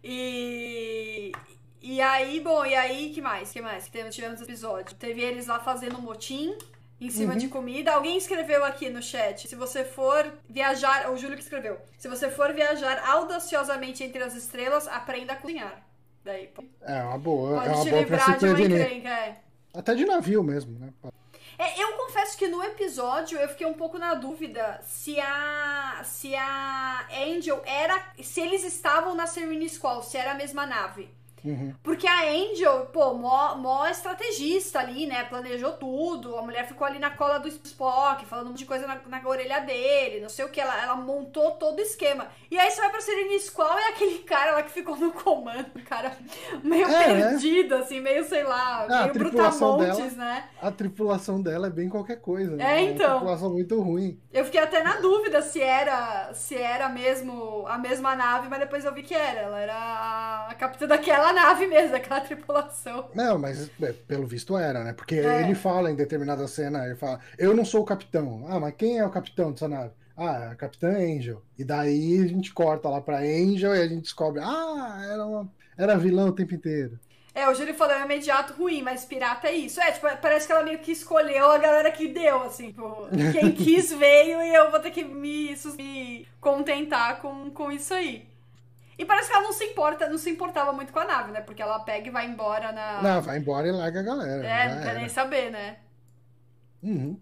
E. E aí, bom, e aí, que mais? que mais? Que tivemos episódio. Teve eles lá fazendo motim em cima uhum. de comida. Alguém escreveu aqui no chat: se você for viajar, o Júlio que escreveu, se você for viajar audaciosamente entre as estrelas, aprenda a cozinhar. Daí, é uma boa, é uma boa pra se prevenir. Encrenca, é. Até de navio mesmo, né? É, eu confesso que no episódio eu fiquei um pouco na dúvida se a se a Angel era se eles estavam na Serene Squall, se era a mesma nave. Uhum. Porque a Angel, pô, mó, mó estrategista ali, né? Planejou tudo. A mulher ficou ali na cola do Spock, falando um monte de coisa na, na orelha dele, não sei o que. Ela, ela montou todo o esquema. E aí você vai pra Serena Squall e é aquele cara lá que ficou no comando, cara, meio é, né? perdido, né? assim, meio, sei lá, ah, meio brutamontes, dela, né? A tripulação dela é bem qualquer coisa. Né? É, então. É uma tripulação muito ruim. Eu fiquei até na dúvida se era, se era mesmo a mesma nave, mas depois eu vi que era. Ela era a, a capitã daquela daquela nave mesmo, daquela tripulação. Não, mas é, pelo visto era, né? Porque é. ele fala em determinada cena, ele fala, eu não sou o capitão. Ah, mas quem é o capitão dessa nave? Ah, é a Capitã Angel. E daí a gente corta lá pra Angel e a gente descobre, ah, era, uma, era vilão o tempo inteiro. É, o Júlio falou, é imediato ruim, mas pirata é isso. É, tipo, parece que ela meio que escolheu a galera que deu, assim, tipo, quem [laughs] quis veio e eu vou ter que me, me contentar com, com isso aí. E parece que ela não se importa, não se importava muito com a nave, né? Porque ela pega e vai embora na. Não, vai embora e larga a galera. É, não quer nem saber, né? Uhum.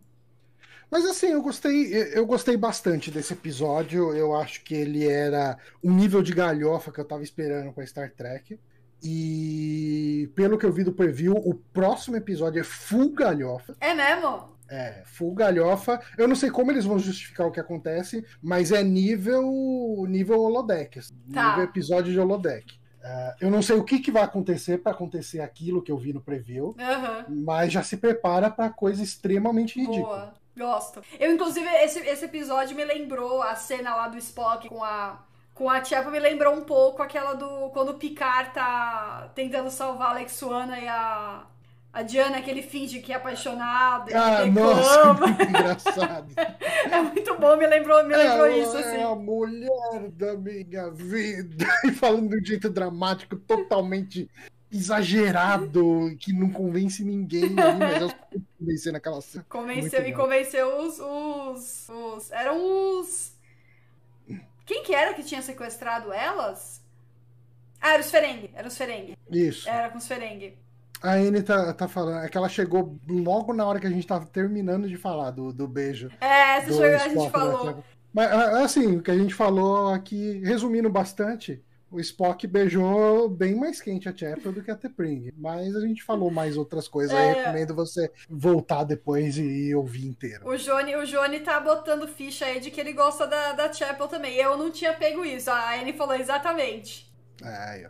Mas assim, eu gostei, eu gostei bastante desse episódio. Eu acho que ele era um nível de galhofa que eu tava esperando com a Star Trek. E pelo que eu vi do preview, o próximo episódio é full galhofa. É mesmo? É, full galhofa. Eu não sei como eles vão justificar o que acontece, mas é nível nível holodeck, assim, tá. nível episódio de holodeck. Uh, eu não sei o que, que vai acontecer para acontecer aquilo que eu vi no preview, uhum. mas já se prepara para coisa extremamente ridícula. Boa. Gosto. Eu, inclusive, esse, esse episódio me lembrou a cena lá do Spock com a, com a Tchepa, me lembrou um pouco aquela do. Quando o Picard tá tentando salvar a Alexuana e a, a Diana, que ele finge que é apaixonado. Ah, nossa, muito [laughs] engraçado. é muito bom, me lembrou, me lembrou Ela isso, assim. É a mulher da minha vida. [laughs] E falando de um jeito dramático, totalmente exagerado, que não convence ninguém ali, mas eu convenci naquela cena. Convenceu e convenceu os, os, os. Eram os. Quem que era que tinha sequestrado elas? Ah, era os Ferengue. Era os Ferengue. Isso. Era com os Ferengue. A Anne tá, tá falando, é que ela chegou logo na hora que a gente tava terminando de falar do, do beijo. É, você chegou, a gente falou. Mas, assim, o que a gente falou aqui, resumindo bastante, o Spock beijou bem mais quente a Chapel do que a T'Pring. Mas a gente falou mais outras coisas. É... Aí recomendo você voltar depois e ouvir inteiro. O Johnny, o Johnny tá botando ficha aí de que ele gosta da, da Chapel também. Eu não tinha pego isso. A Anne falou exatamente. É,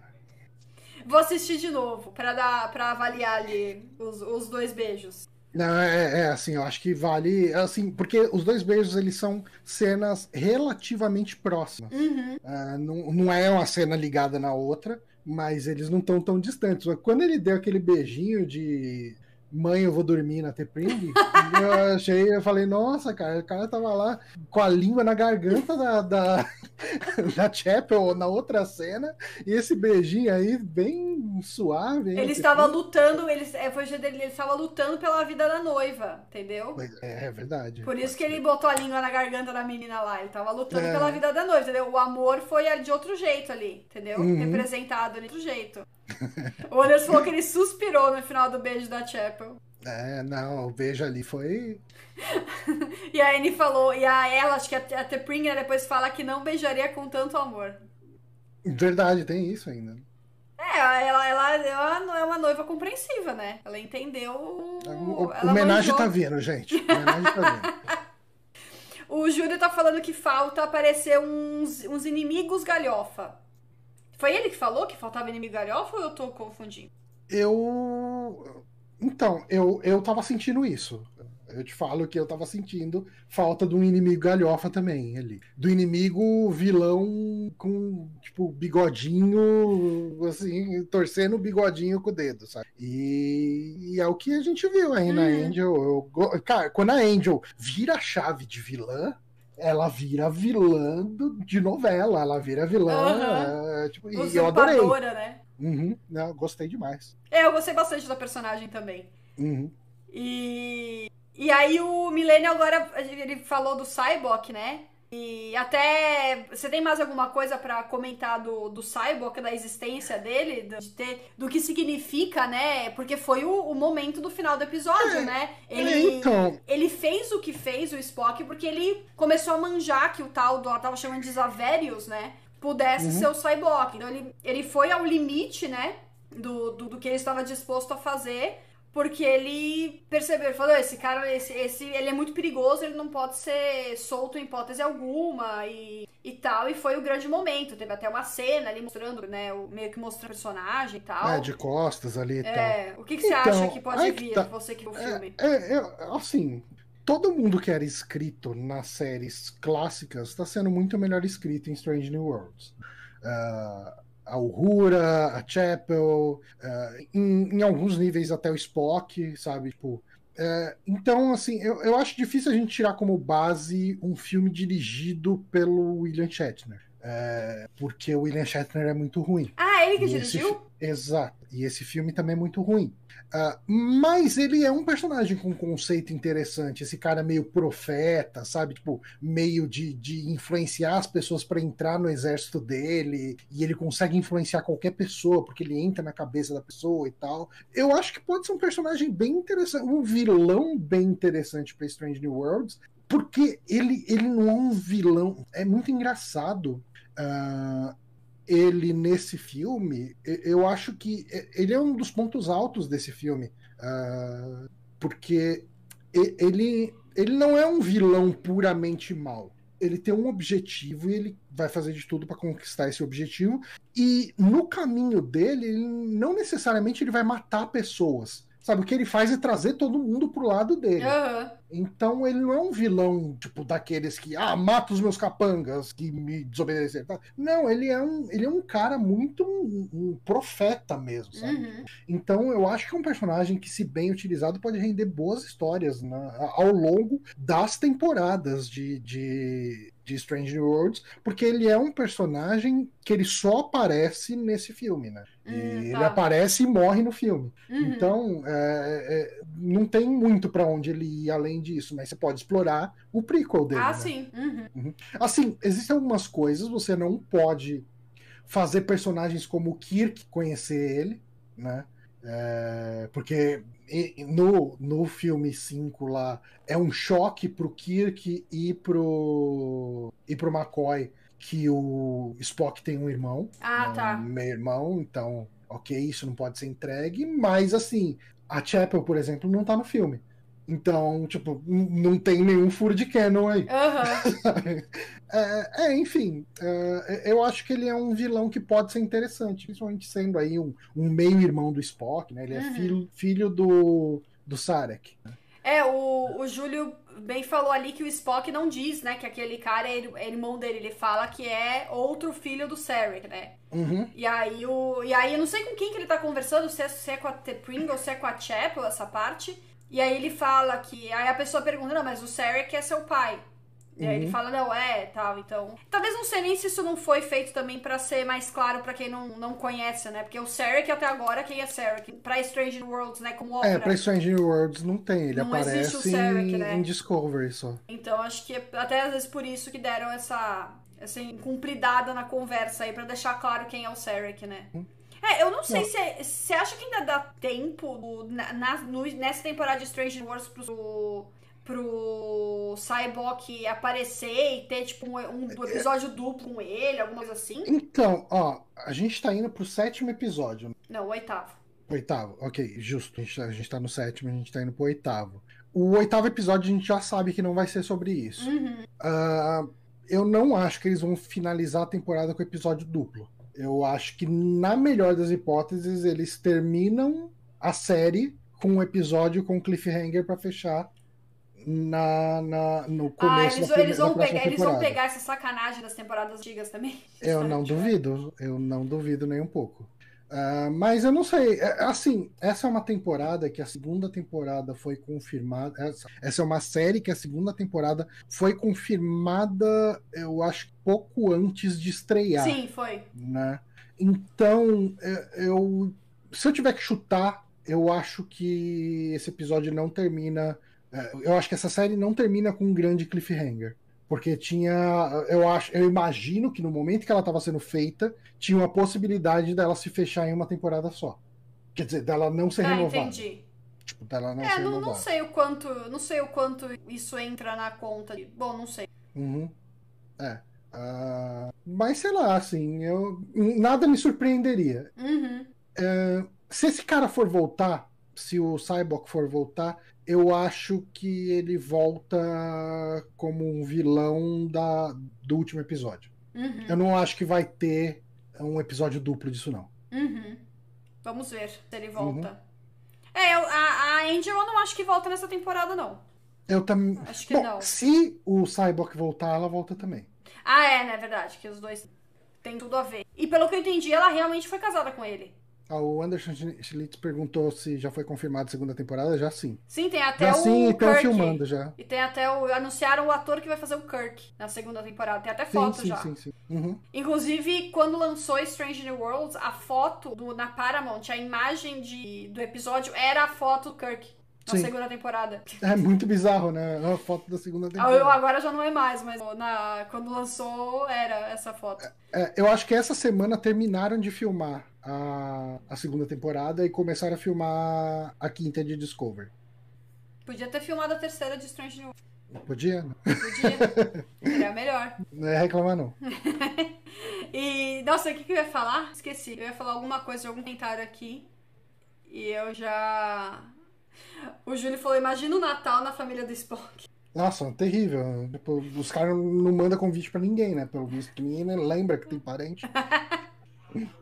Vou assistir de novo para dar para avaliar ali os, os dois beijos. Não, é, é, assim, eu acho que vale, assim, porque os dois beijos, eles são cenas relativamente próximas. Uhum. Uh, não, não é uma cena ligada na outra, mas eles não estão tão distantes. Quando ele deu aquele beijinho de mãe, eu vou dormir na Tepring, [laughs] eu achei, eu falei, nossa, cara, o cara tava lá com a língua na garganta da, da, [laughs] da Chapel na outra cena, e esse beijinho aí, bem suave. Ele estava lutando, ele, é, foi dele, ele estava lutando pela vida da noiva, entendeu? É, é verdade. Por isso que ele botou a língua na garganta da menina lá, ele estava lutando é. pela vida da noiva, entendeu? O amor foi de outro jeito ali, entendeu? Uhum. Representado ali de outro jeito. o Anderson falou que ele suspirou no final do beijo da Chapel. É, não, o beijo ali foi. [laughs] e a Annie falou, e a ela, acho que a, a Tepringer depois fala que não beijaria com tanto amor. Verdade, tem isso ainda. É, ela, ela, ela é uma noiva compreensiva, né? Ela entendeu. O, o homenagem tá vindo, gente. O homenagem tá vindo. [laughs] o Júlio tá falando que falta aparecer uns, uns inimigos galhofa. Foi ele que falou que faltava inimigo galhofa ou eu tô confundindo? Eu. Então, eu, eu tava sentindo isso. Eu te falo que eu tava sentindo falta de um inimigo galhofa também ali. Do inimigo vilão com, tipo, bigodinho, assim, torcendo o bigodinho com o dedo, sabe? E, e é o que a gente viu aí hum. na Angel. Eu, cara, quando a Angel vira a chave de vilã, ela vira vilã do, de novela, ela vira vilã. Uhum. Tipo, e eu adorei. né? Uhum, não, gostei demais. É, eu gostei bastante da personagem também. Uhum. E, e aí o Millennial agora, ele falou do Cyborg, né? E até. Você tem mais alguma coisa para comentar do, do Cyborg, da existência dele? De ter, do que significa, né? Porque foi o, o momento do final do episódio, é, né? Ele, é, então... ele fez o que fez, o Spock, porque ele começou a manjar que o tal do. Ela tava chamando de Zaverius, né? Pudesse uhum. ser o Cyborg. Então ele, ele foi ao limite, né? Do, do, do que ele estava disposto a fazer porque ele percebeu, ele falou, esse cara, esse, esse, ele é muito perigoso, ele não pode ser solto em hipótese alguma e, e tal. E foi o grande momento. Teve até uma cena ali mostrando, né, o, meio que mostrando o personagem e tal. É, de costas ali e é, tal. O que, que então, você acha que pode vir, tá, você que viu o é, filme? É, é, assim, todo mundo que era escrito nas séries clássicas está sendo muito melhor escrito em Strange New Worlds. Uh, a Uhura, a Chapel, uh, em, em, alguns níveis até o Spock, sabe? Tipo, uh, então, assim, eu, eu acho difícil a gente tirar como base um filme dirigido pelo William Shatner. Uh, porque o William Shatner é muito ruim. Ah, ele que dirigiu? Exato. E esse filme também é muito ruim. Uh, mas ele é um personagem com um conceito interessante. Esse cara meio profeta, sabe? Tipo, meio de, de influenciar as pessoas para entrar no exército dele. E ele consegue influenciar qualquer pessoa, porque ele entra na cabeça da pessoa e tal. Eu acho que pode ser um personagem bem interessante, um vilão bem interessante para Strange New Worlds. Porque ele, ele não é um vilão. É muito engraçado. Uh, ele nesse filme, eu acho que ele é um dos pontos altos desse filme, uh, porque ele, ele não é um vilão puramente mal. Ele tem um objetivo e ele vai fazer de tudo para conquistar esse objetivo. E no caminho dele, não necessariamente ele vai matar pessoas Sabe, o que ele faz é trazer todo mundo pro lado dele. Uhum. Então ele não é um vilão, tipo, daqueles que, ah, mata os meus capangas que me desobedeceram. Tá? Não, ele é um, ele é um cara muito um, um profeta mesmo, sabe? Uhum. Então eu acho que é um personagem que, se bem utilizado, pode render boas histórias né, ao longo das temporadas de, de, de Strange Worlds, porque ele é um personagem que ele só aparece nesse filme, né? Hum, ele tá. aparece e morre no filme. Uhum. Então, é, é, não tem muito para onde ele ir além disso, mas você pode explorar o prequel dele. Ah, né? sim. Uhum. Uhum. Assim, existem algumas coisas, você não pode fazer personagens como o Kirk conhecer ele, né? É, porque no, no filme 5 lá é um choque pro Kirk e pro, e pro McCoy que o Spock tem um irmão. Ah, um tá. Meu irmão, então, ok, isso não pode ser entregue, mas assim, a Chapel, por exemplo, não tá no filme. Então, tipo, não tem nenhum furo de canon aí. Uhum. [laughs] é, é, enfim, é, eu acho que ele é um vilão que pode ser interessante, principalmente sendo aí um, um meio-irmão do Spock, né? Ele é uhum. filho, filho do, do Sarek. É, o, o Júlio bem falou ali que o Spock não diz, né, que aquele cara é, é irmão dele. Ele fala que é outro filho do Sarek, né? Uhum. E aí, o, e aí eu não sei com quem que ele tá conversando, se é, se é com a T. Pringle, se é com a Chapel, essa parte. E aí ele fala que. Aí a pessoa pergunta, não, mas o Sarek é seu pai. E aí ele uhum. fala, não, é, tal, então. Talvez não sei nem se isso não foi feito também para ser mais claro para quem não, não conhece, né? Porque o Sarek até agora, quem é Sarek? Pra Strange Worlds, né? Como ópera. É, pra Strange Worlds não tem, ele não aparece Sarek, em, né? em Discovery só. Então acho que é até às vezes por isso que deram essa, essa incumpridada na conversa aí, para deixar claro quem é o Sarek, né? Hum. É, eu não sei não. se você acha que ainda dá tempo na, na no, nessa temporada de Strange Wars pro, pro Cyborg aparecer e ter tipo um, um episódio duplo com ele, alguma coisa assim? Então, ó, a gente tá indo pro sétimo episódio. Não, o oitavo. Oitavo, ok, justo. A gente, tá, a gente tá no sétimo, a gente tá indo pro oitavo. O oitavo episódio a gente já sabe que não vai ser sobre isso. Uhum. Uh, eu não acho que eles vão finalizar a temporada com episódio duplo. Eu acho que, na melhor das hipóteses, eles terminam a série com um episódio com cliffhanger para fechar na, na, no Ah, começo eles, da, eles, vão pegar, eles vão temporada. pegar essa sacanagem das temporadas antigas também. [laughs] Eu não duvido, eu não duvido nem um pouco. Ah, mas eu não sei, é, assim, essa é uma temporada que a segunda temporada foi confirmada. Essa, essa é uma série que a segunda temporada foi confirmada, eu acho, pouco antes de estrear. Sim, foi. né? Então, é, eu, se eu tiver que chutar, eu acho que esse episódio não termina. é, Eu acho que essa série não termina com um grande cliffhanger. Porque tinha. Eu acho, eu imagino que no momento que ela estava sendo feita, tinha uma possibilidade dela se fechar em uma temporada só. Quer dizer, dela não ser Ah, renovada. entendi. Tipo, dela não É, ser não, não renovada. sei o quanto. Não sei o quanto isso entra na conta. de- Bom, não sei. Uhum. É. Ah, mas sei lá, assim, eu, nada me surpreenderia. Uhum. se esse cara for voltar, se o Cyborg for voltar, eu acho que ele volta como um vilão da, do último episódio. Uhum. Eu não acho que vai ter um episódio duplo disso, não. Uhum. Vamos ver se ele volta. Uhum. É, eu- a, a Angel eu não acho que volta nessa temporada, não. Eu também. Acho que Bom, não. se o Cyborg voltar, ela volta também. Ah, é, né? Verdade, que os dois têm tudo a ver. E pelo que eu entendi, ela realmente foi casada com ele. Ah, o Anderson Schlitz perguntou se já foi confirmado a segunda temporada. Já sim. Sim, tem até Já o sim, estão filmando já. E tem até o. Anunciaram o ator que vai fazer o Kirk na segunda temporada. Tem até Sim, foto sim, já. sim, sim. Uhum. Inclusive, quando lançou Strange New Worlds, a foto do, na Paramount, a imagem de, do episódio era a foto do Kirk na Sim. segunda temporada. É muito bizarro, né? A foto da segunda Eu, temporada. agora já não é mais, mas na, quando lançou era essa foto. É, eu acho que essa semana terminaram de filmar a, a segunda temporada e começaram a filmar a quinta de Discovery. Podia ter filmado a terceira de Strange New Podia? [laughs] Não Podia. Seria melhor. Não é reclamar, não. [laughs] E, nossa, o que, que eu ia falar? Esqueci. Eu ia falar alguma coisa de algum comentário aqui. E eu já. O Júlio falou: imagina o Natal na família do Spock. Nossa, terrível. Tipo, os caras não mandam convite pra ninguém, né? Pelo visto, que ninguém lembra que tem parente. [laughs]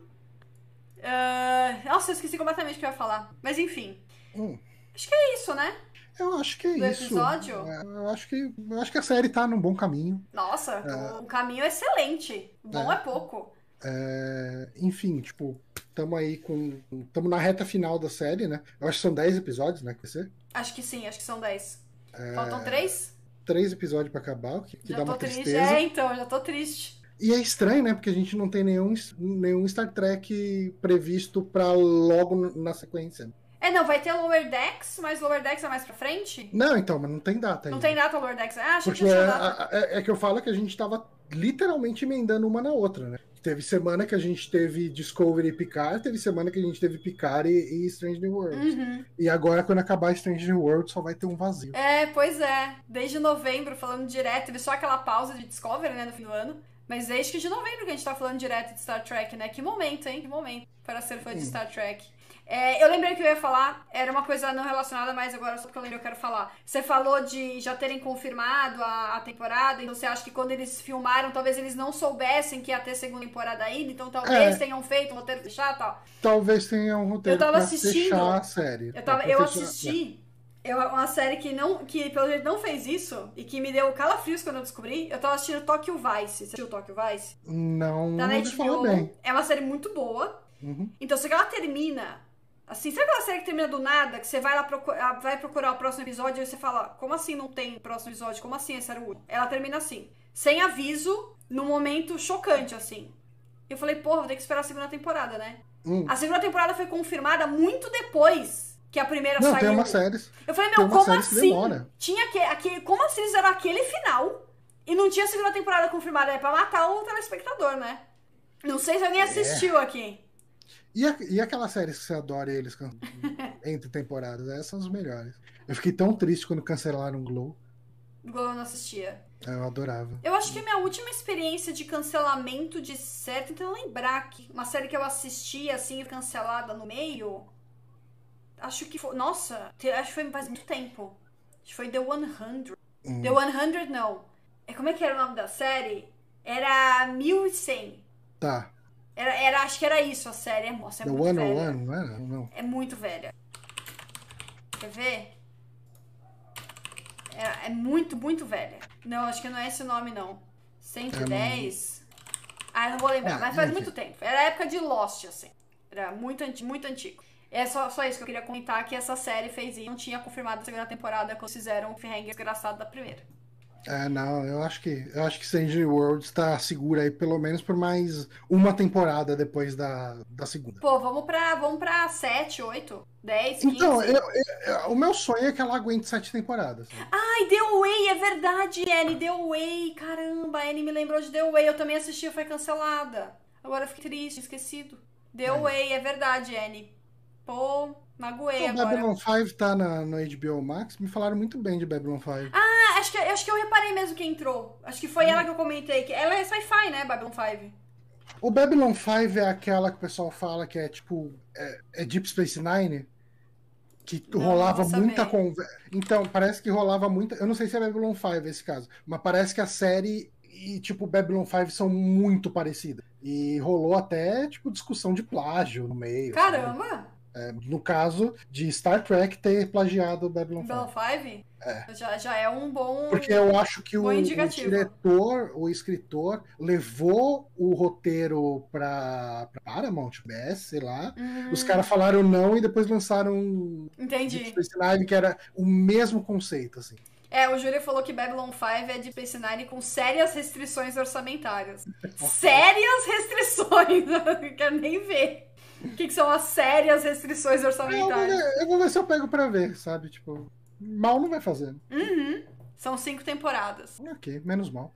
Ah, nossa, eu esqueci completamente o que eu ia falar. Mas enfim. Hum, Acho que é isso, né? eu acho que é Do isso. episódio? É, Eu acho, que, eu acho que a série tá num bom caminho. Nossa, o caminho é excelente. Bom é, É. pouco. É, enfim, tipo, tamo aí com. Tamo na reta final da série, né? Eu acho que são 10 episódios, né? Que vai? Acho que sim, acho que são 10. É. Faltam três? Três episódios pra acabar, o que, dá tô uma triste. tristeza. É, então, já tô triste. E é estranho, né? Porque a gente não tem nenhum, nenhum Star Trek previsto pra logo na sequência. É, não, vai ter Lower Decks, mas Lower Decks é mais pra frente? Não, então, mas não tem data Não ainda. tem data Lower Decks. Ah, achei que Porque já é, tinha data. é- é que eu falo que a gente tava literalmente emendando uma na outra, né? Teve semana que a gente teve Discovery e Picard, teve semana que a gente teve Picard e, e Strange New Worlds. Uhum. E agora, quando acabar Strange New Worlds, só vai ter um vazio. É, pois é. Desde novembro, falando direto. Teve só aquela pausa de Discovery, né, no fim do ano. Mas desde que de novembro que a gente tá falando direto de Star Trek, né? Que momento, hein? Que momento para ser fã de Hum. Star Trek. É, eu lembrei que eu ia falar, era uma coisa não relacionada, mas agora só porque eu lembrei eu quero falar. Você falou de já terem confirmado a, a temporada, então você acha que quando eles filmaram, talvez eles não soubessem que ia ter segunda temporada ainda, então talvez É. tenham feito um roteiro fechado e tal. Talvez tenha um roteiro Eu tava assistindo. fechar a série. Eu, tava, eu fechar- assisti eu, uma série que, não, que pelo jeito não fez isso e que me deu calafrios quando eu descobri. Eu tava assistindo Tokyo Vice. Você assistiu Tokyo Vice? Não, Tá não na HBO. bem. É uma série muito boa. Uhum. Então, se ela termina. Assim, sabe aquela série que termina do nada? Que você vai lá procurar, vai procurar o próximo episódio e você fala: Como assim não tem próximo episódio? Como assim esse era o último? Ela termina assim, sem aviso, num momento chocante, assim. Eu falei: Porra, vou ter que esperar a segunda temporada, né? Hum. A segunda temporada foi confirmada muito depois que a primeira Não, saiu. tem umas séries. Eu falei, meu, umas como assim? Tinha que, aquele, como assim fizeram aquele final e não tinha segunda temporada confirmada? É pra matar o telespectador, né? Não sei se alguém assistiu aqui. E, a- e aquelas séries que você adora eles [laughs] entre temporadas? Essas são as melhores. Eu fiquei tão triste quando cancelaram o Glow. Igual eu não assistia. Eu adorava. Eu acho que a minha última experiência de cancelamento de série, tentando lembrar aqui, uma série que eu assisti assim, cancelada no meio. Acho que foi. Nossa, acho que foi faz muito tempo. Acho que foi The 100. Hum. The 100 não. É, como é que era o nome da série? Era 1100. Tá. Era, era, acho que era isso a série. É, Nossa, é The muito One velha. on One, não era? Não. É muito velha. Quer ver? É, é muito, muito velha. Não, acho que não é esse o nome, não. 110. Ah, eu não vou lembrar, Ah, mas faz muito tempo. Era a época de Lost, assim. Era muito, muito antigo. É só, só isso que eu queria comentar, que essa série fez isso. Não tinha confirmado a segunda temporada quando fizeram o cliffhanger desgraçado da primeira. É, não, eu acho que eu acho que Strange World está segura aí pelo menos por mais uma temporada depois da, da segunda. Pô, vamos pra, vamos pra 7, 8, 10, 15. Então, eu- eu- o meu sonho é que ela aguente sete temporadas. Ai, The Way, é verdade, Annie, The Way. Caramba, a Annie me lembrou de The Way. Eu também assisti, foi cancelada. Agora eu fiquei triste, esquecido. The É. Way, é verdade, Annie. Pô, magoei O agora. Babylon 5 tá na, no HBO Max, me falaram muito bem de Babylon 5. Ah, acho que, acho que eu reparei mesmo que entrou. Acho que foi ela que eu comentei. Que ela é sci-fi, né, Babylon 5? O Babylon 5 é aquela que o pessoal fala que é tipo. É, é Deep Space Nine? Que Não, rolava não muita conversa. Então, parece que rolava muita. Eu não sei se é Babylon 5 esse caso, mas parece que a série e, tipo, Babylon 5 são muito parecidas. E rolou até, tipo, discussão de plágio no meio. Caramba! É, no caso de Star Trek ter plagiado Babylon 5. Babylon 5? Já, já é um bom. Porque eu acho que o, o diretor, o escritor, levou o roteiro pra, pra Paramount, BS, sei lá. Hum, Os caras falaram não e depois lançaram Entendi. Space Nine, que era o mesmo conceito, assim. É, o Júlio falou que Babylon 5 é de Space Nine com sérias restrições orçamentárias. [laughs] sérias restrições! [laughs] Não quero nem ver. O que, que são as sérias restrições Eu vou, orçamentárias? ver, eu vou ver se eu pego pra ver, sabe? Tipo, mal não vai fazer. Uhum. São cinco temporadas. Ok, menos mal.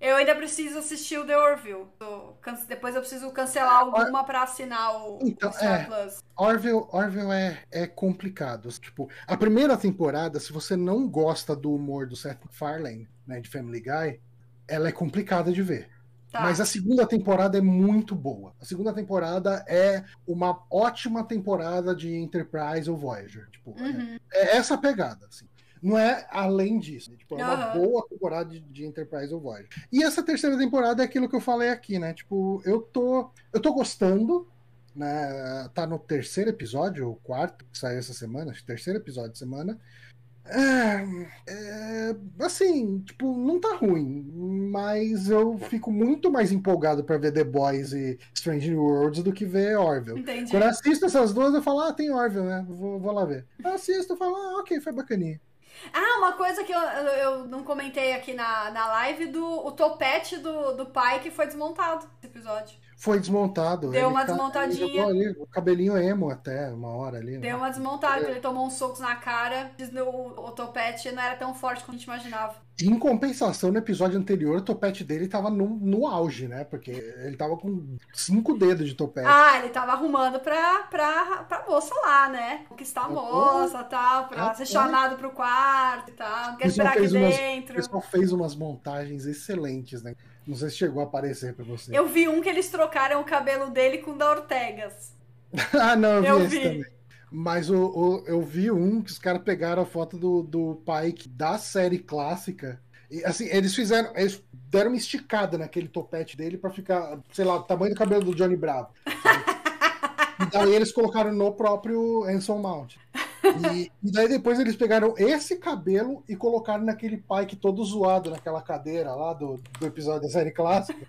Eu ainda preciso assistir o The Orville. Eu Depois eu preciso cancelar alguma pra assinar o, Então, o Star é. Plus. Orville, Orville é, é complicado. Tipo, a primeira temporada, se você não gosta do humor do Seth MacFarlane, né, de Family Guy, ela é complicada de ver. Tá. Mas a segunda temporada é muito boa. A segunda temporada é uma ótima temporada de Enterprise ou Voyager. Tipo, é- Uhum. é, essa a pegada. Assim. Não é além disso. Tipo, é uma Aham. boa temporada de, de Enterprise ou Voyager. E essa terceira temporada é aquilo que eu falei aqui, né? Tipo, eu tô, eu tô gostando. Né? Tá no terceiro episódio, ou quarto, que saiu essa semana, acho que terceiro episódio de semana. É, é, assim, tipo, não tá ruim, mas eu fico muito mais empolgado pra ver The Boys e Strange New Worlds do que ver Orville. Entendi. Quando eu assisto essas duas, eu falo, ah, tem Orville, né? Vou, vou lá ver. Eu assisto e falo, ah, ok, foi bacaninha. Ah, uma coisa que eu, eu, não comentei aqui na, na live do o topete do, do pai que foi desmontado nesse episódio. Foi desmontado. Deu ele uma tá- desmontadinha. ali, o cabelinho emo até, uma hora ali. né? Deu uma desmontada, porque ele tomou uns socos na cara. O, o topete não era tão forte quanto a gente imaginava. Em compensação, no episódio anterior, o topete dele tava no, no auge, né? Porque ele tava com cinco dedos de topete. Ah, ele tava arrumando pra, pra, pra moça lá, né? Conquistar a moça e tal, pra Ah, ser é. chamado pro quarto e tal. Não quer O esperar aqui umas- O dentro. pessoal fez umas montagens excelentes, né? Não sei se chegou a aparecer pra você. Eu vi um que eles trocaram o cabelo dele com o da Ortegas. [laughs] ah, não, eu vi Eu esse vi. também. Mas o, o- eu vi um que os caras pegaram a foto do, do Pike da série clássica. E assim, eles fizeram. Eles deram uma esticada naquele topete dele pra ficar, sei lá, o tamanho do cabelo do Johnny Bravo. [laughs] e daí eles colocaram no próprio Anson Mount. E, e daí depois eles pegaram esse cabelo e colocaram naquele Pike todo zoado naquela cadeira lá do, do episódio da série clássica.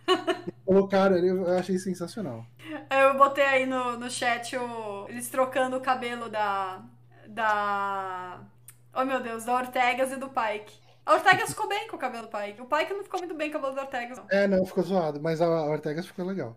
E colocaram ali, eu achei sensacional. Eu botei aí no, no chat o, eles trocando o cabelo da. Da. Oh meu Deus, da Ortegas e do Pike. A Ortegas ficou bem com o cabelo do Pike. O Pike não ficou muito bem com o cabelo da Ortegas, não. É, não, ficou zoado, mas a Ortegas ficou legal.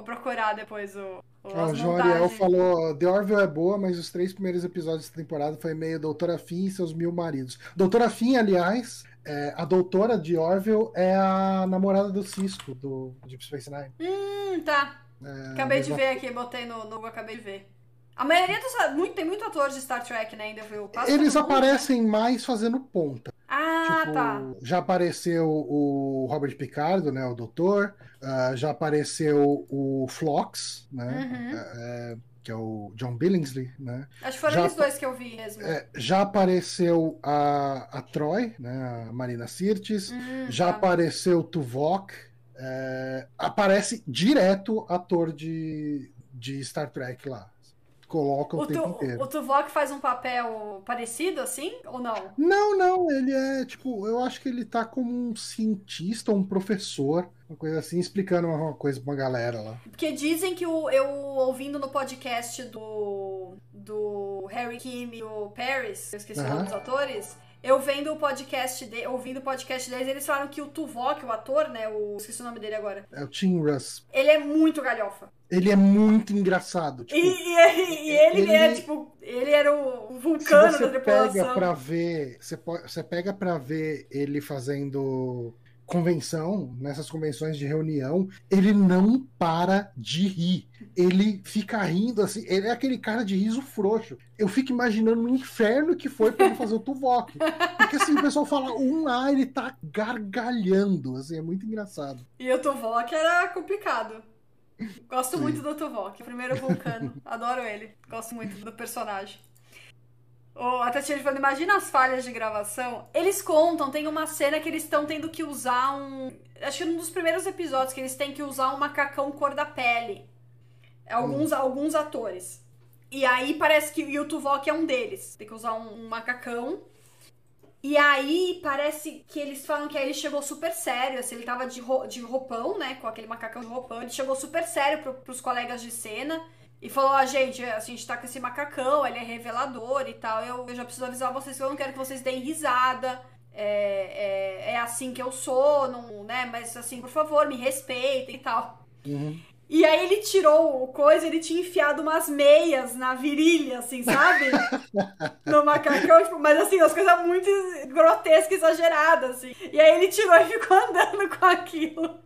Vou procurar depois o. o Ah, o João Ariel falou: The Orville é boa, mas os três primeiros episódios dessa temporada foi meio Doutora Finn e seus mil maridos. Doutora Finn, aliás, é, a doutora de Orville é a namorada do Cisco, do Deep Space Nine. Hum, tá. É, Acabei de ver aqui, botei no, no acabei de ver. A maioria dos. Muito, tem muito ator de Star Trek, né? Ainda viu? Eles mundo, aparecem mais fazendo ponta. né? Ah, Tipo, tá. Já apareceu o Robert Picardo, né, o doutor. ah, já apareceu o Flox, né, Uhum. é, que é o John Billingsley, né. Acho que foram já eles dois que eu vi mesmo. É, já apareceu a, a Troy, né, a Marina Sirtis. Hum, Já tá. apareceu o Tuvok. é, aparece direto ator de, de Star Trek lá. Colocam o, o tempo tu, inteiro. O Tuvok faz um papel parecido, assim, ou não? Não, não, ele é, tipo, eu acho que ele tá como um cientista, um professor, uma coisa assim, explicando uma coisa pra uma galera lá. Porque dizem que o, eu, ouvindo no podcast do, do Harry Kim e o Paris, eu esqueci o nome dos atores, eu vendo o podcast de, ouvindo o podcast deles, eles falaram que o Tuvok, o ator, né? O, esqueci o nome dele agora. É o Tim Russ. Ele é muito galhofa. Ele é muito engraçado. Tipo, e, e, e ele, ele, é, tipo, ele era o vulcano da tripulação. Pega pra ver, você, você pega pra ver ele fazendo convenção, nessas convenções de reunião, ele não para de rir. Ele fica rindo assim, ele é aquele cara de riso frouxo. Eu fico imaginando o inferno que foi para ele fazer o Tuvok. Porque assim, o pessoal fala um A, ele tá gargalhando, assim, é muito engraçado. E o Tuvok era complicado. Gosto Sim. muito do Tuvok, o primeiro vulcano. [laughs] Adoro ele. Gosto muito do personagem. Oh, a Tatiana falando, imagina as falhas de gravação. Eles contam, tem uma cena que eles estão tendo que usar um. Acho que um dos primeiros episódios que eles têm que usar um macacão cor da pele. Alguns, hum. alguns atores. E aí parece que o Tuvok é um deles. Tem que usar um, um, macacão. E aí parece que eles falam que aí ele chegou super sério. Assim, ele tava de, ro de roupão, né? Com aquele macacão de roupão. Ele chegou super sério pro, pros colegas de cena. E falou, ah, gente, a gente tá com esse macacão, ele é revelador e tal. Eu, eu já preciso avisar vocês que eu não quero que vocês deem risada. É, é, é assim que eu sou, não, né? Mas assim, por favor, me respeitem e tal. Uhum. E aí ele tirou o coisa, ele tinha enfiado umas meias na virilha, assim, sabe? [laughs] no macacão, tipo, mas assim, as coisas muito grotescas, exageradas, assim. E aí ele tirou e ficou andando com aquilo.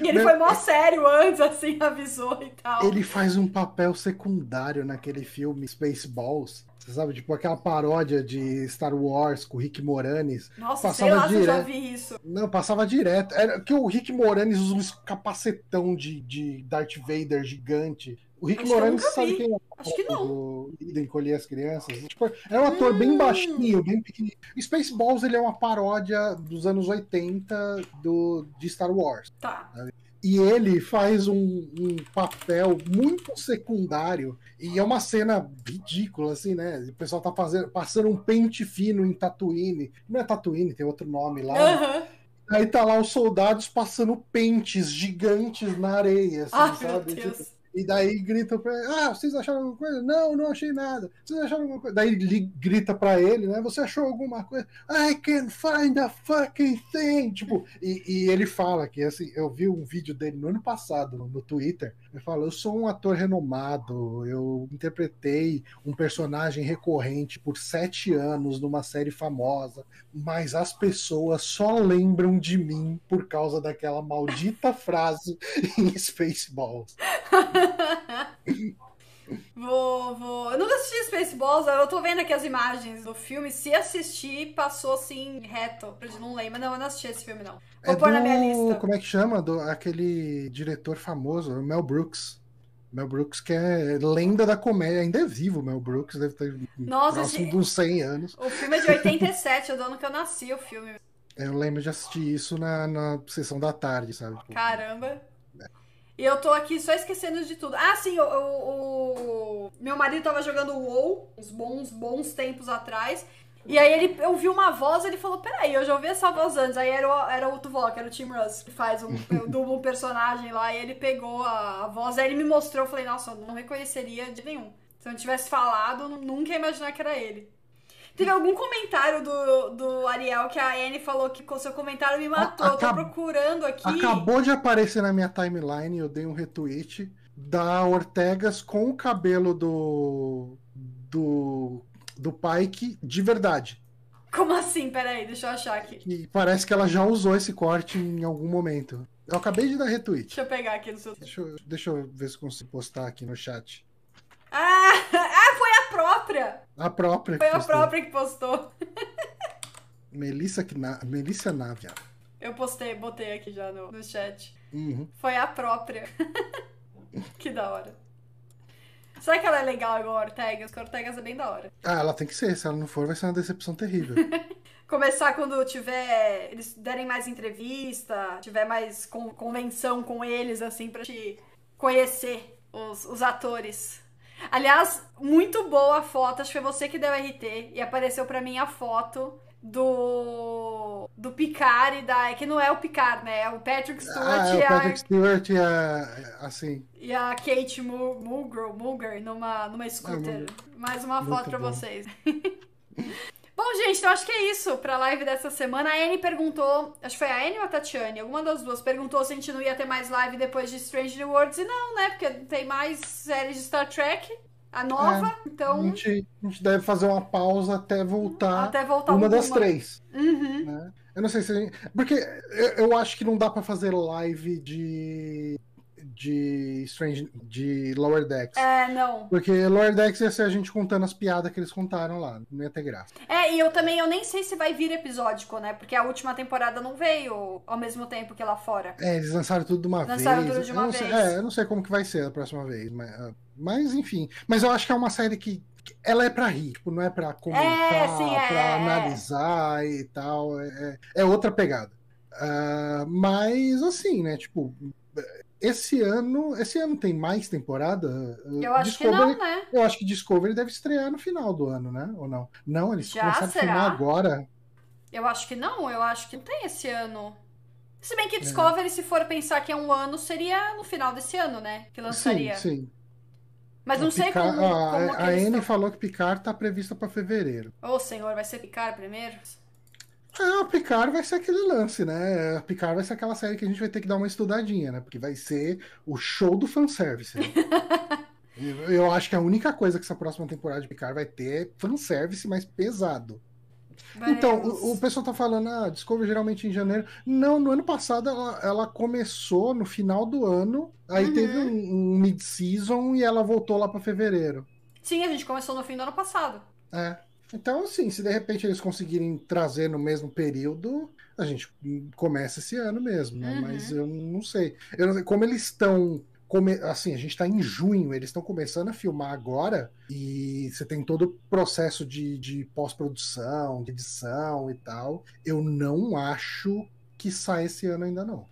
E ele Meu, foi mó sério antes, assim, [laughs] avisou e tal. Ele faz um papel secundário naquele filme Spaceballs. Você sabe, tipo aquela paródia de Star Wars com o Rick Moranis. Nossa, passava sei lá direto. eu já vi isso. Não, passava direto. Era que o Rick Moranis usa um capacetão de, de Darth Vader gigante. O Rick Acho Moranis sabe quem é? Acho que não. O Encolher as Crianças. Tipo, é um ator hum. bem baixinho, bem pequenininho. Spaceballs ele é uma paródia dos anos 80 do, de Star Wars. Tá. Sabe? E ele faz um, um, papel muito secundário. E é uma cena ridícula, assim, né? O pessoal tá fazendo, passando um pente fino em Tatooine. Não é Tatooine, tem outro nome lá. Uhum. Aí tá lá os soldados passando pentes gigantes na areia, assim, ah, sabe? Meu Deus. Tipo, e daí grita pra ele, ah, vocês acharam alguma coisa? Não, não achei nada. Vocês acharam alguma coisa? Daí ele grita pra ele, né? Você achou alguma coisa? I can find a fucking thing! Tipo, e, e ele fala que, assim, eu vi um vídeo dele no ano passado, no, no Twitter, ele fala, eu sou um ator renomado, eu interpretei um personagem recorrente por sete anos numa série famosa, mas as pessoas só lembram de mim por causa daquela maldita frase [laughs] em Spaceballs. [laughs] vou, vou. Eu nunca assisti Spaceballs, eu tô vendo aqui as imagens do filme. Se assistir, passou assim, reto. Eu não lembro. Não, eu não assisti esse filme, não. Vou é pôr do... na minha lista. Como é que chama? Do, aquele diretor famoso, Mel Brooks. Mel Brooks, que é lenda da comédia, ainda é vivo, Mel Brooks, deve ter Nossa, próximo de uns 100 anos. O filme é de 87, o ano que eu nasci, o filme. Eu lembro de assistir isso na, na sessão da tarde, sabe? Caramba. E eu tô aqui só esquecendo de tudo. Ah, sim, o, meu marido tava jogando WoW uns bons, bons tempos atrás. E aí ele ouviu uma voz ele falou: Peraí, eu já ouvi essa voz antes. Aí era o, era o Tuvok, era o Tim Russ, que faz um, [laughs] dubla um personagem lá. E ele pegou a, a, voz, aí ele me mostrou. Eu falei: Nossa, eu não reconheceria de nenhum. Se eu não tivesse falado, nunca ia imaginar que era ele. Teve algum comentário do, do Ariel que a Anne falou que com seu comentário me matou. Acab... Tô procurando aqui. Acabou de aparecer na minha timeline, eu dei um retweet da Ortegas com o cabelo do. do. do Pike de verdade. Como assim? Peraí, deixa eu achar aqui. E parece que ela já usou esse corte em algum momento. Eu acabei de dar retweet. Deixa eu pegar aqui no seu. Deixa eu, deixa eu ver se consigo postar aqui no chat. Ah, a [laughs] própria! A própria. Foi a postou. própria que postou. [laughs] Melissa, Melissa Navia. Eu postei, botei aqui já no, no chat. Uhum. Foi a própria. [laughs] que da hora. Será que ela é legal igual a Ortegas? Porque a Ortegas é bem da hora. Ah, ela tem que ser. Se ela não for, vai ser uma decepção terrível. [laughs] Começar quando tiver. Eles derem mais entrevista, tiver mais convenção com eles, assim, pra te conhecer os, os atores. Aliás, muito boa a foto. Acho que foi você que deu RT e apareceu para mim a foto do do Picard e da que não é o Picard, né? É o Patrick Stewart ah, é e o Patrick a Stewart e a assim. E a Kate Mulgrew, Mulgrew numa numa scooter. É, Mais uma foto para vocês. [laughs] Bom, gente, então acho que é isso pra live dessa semana. A Anne perguntou, acho que foi a Anne ou a Tatiane, alguma das duas, perguntou se a gente não ia ter mais live depois de Strange New Worlds. E não, né? Porque tem mais séries de Star Trek, a nova, é, então... A gente, a gente, deve fazer uma pausa até voltar, até voltar uma das três. Uhum. Né? Eu não sei se a gente... Porque eu, eu acho que não dá pra fazer live de de Strange de Lower Decks. É, não. Porque Lower Decks ia ser a gente contando as piadas que eles contaram lá, não ia ter graça. É, e eu também eu nem sei se vai vir episódico, né? Porque a última temporada não veio ao mesmo tempo que lá fora. É, eles lançaram tudo de uma lançaram vez. Tudo de uma vez. Sei, é, eu não sei como que vai ser a próxima vez, mas, ah, mas enfim. Mas eu acho que é uma série que ela é pra rir, tipo, não é pra comentar, é, sim, é, pra analisar e tal. É, é outra pegada. Uh, mas assim, né? Tipo, esse ano, esse ano tem mais temporada? Eu acho Discovery, que não, né? Eu acho que Discovery deve estrear no final do ano, né? Ou não? Não, eles Já, começaram será? a filmar agora. Eu acho que não, eu acho que não tem esse ano. Se bem que Discovery, é. se for pensar que é um ano, seria no final desse ano, né? Que lançaria. Sim, sim. Mas não sei como. A, como a Anne estão... falou que Picard tá prevista para fevereiro. Ô, oh, senhor, vai ser Picard primeiro? É, o Picard vai ser aquele lance, né? A Picard vai ser aquela série que a gente vai ter que dar uma estudadinha, né? Porque vai ser o show do fanservice. Né? [laughs] eu, acho que a única coisa que essa próxima temporada de Picard vai ter é fanservice mais pesado. Então, o, o, pessoal tá falando, ah, Discovery geralmente em janeiro. Não, no ano passado ela, ela começou no final do ano, aí uhum. teve um, um mid-season e ela voltou lá para fevereiro. Sim, a gente começou no fim do ano passado. É. Então, assim, se de repente eles conseguirem trazer no mesmo período, a gente começa esse ano mesmo, né? Uhum. Mas eu não sei. Eu não sei como eles estão. Come... Assim, a gente está em junho, eles estão começando a filmar agora e você tem todo o processo de, de pós-produção, de edição e tal. Eu não acho que sai esse ano ainda não.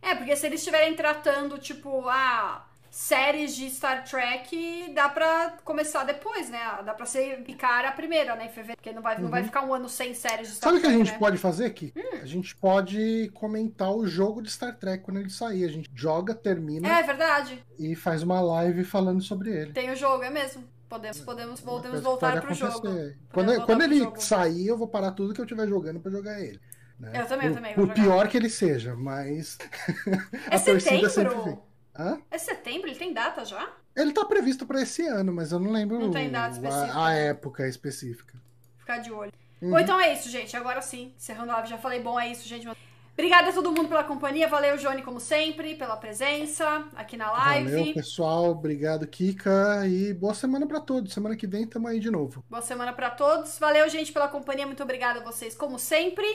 É, porque se eles estiverem tratando, tipo, ah, séries de Star Trek dá pra começar depois, né? Dá pra ser picar a primeira, né? Em fevereiro, porque não vai, uhum. não vai uhum. ficar um ano sem séries de Star Sabe Trek. Sabe o que a gente né? pode fazer aqui? Hum. A gente pode comentar o jogo de Star Trek quando ele sair. A gente joga, termina. É verdade. E faz uma live falando sobre ele. Tem o jogo, é mesmo. Podemos, podemos, podemos voltar pro jogo. Quando, quando ele jogo. sair, eu vou parar tudo que eu estiver jogando pra jogar ele. Né? Eu também, o, eu também. Por pior que ele seja, mas. É [laughs] a torcida sempre vem. Hã? É setembro? Ele tem data já? Ele tá previsto para esse ano, mas eu não lembro não tem data específica. A, a época específica. Ficar de olho. Uhum. Bom, então é isso, gente. Agora sim, encerrando a live, já falei. Bom, é isso, gente. Obrigada a todo mundo pela companhia. Valeu, Johnny, como sempre, pela presença aqui na live. Valeu, pessoal. Obrigado, Kika. E boa semana para todos. Semana que vem estamos aí de novo. Boa semana para todos. Valeu, gente, pela companhia. Muito obrigada a vocês, como sempre.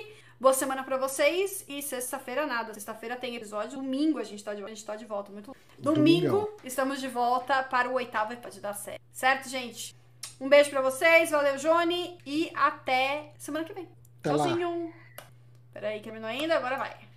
Boa semana para vocês e sexta-feira nada. Sexta-feira tem episódio. Domingo a gente tá de, a gente tá de volta. Muito Domingo Domingão. estamos de volta para o oitavo episódio da série. Certo, gente? Um beijo para vocês. Valeu, Johnny. E até semana que vem. Até Tchauzinho. Lá. Peraí, terminou ainda? Agora vai.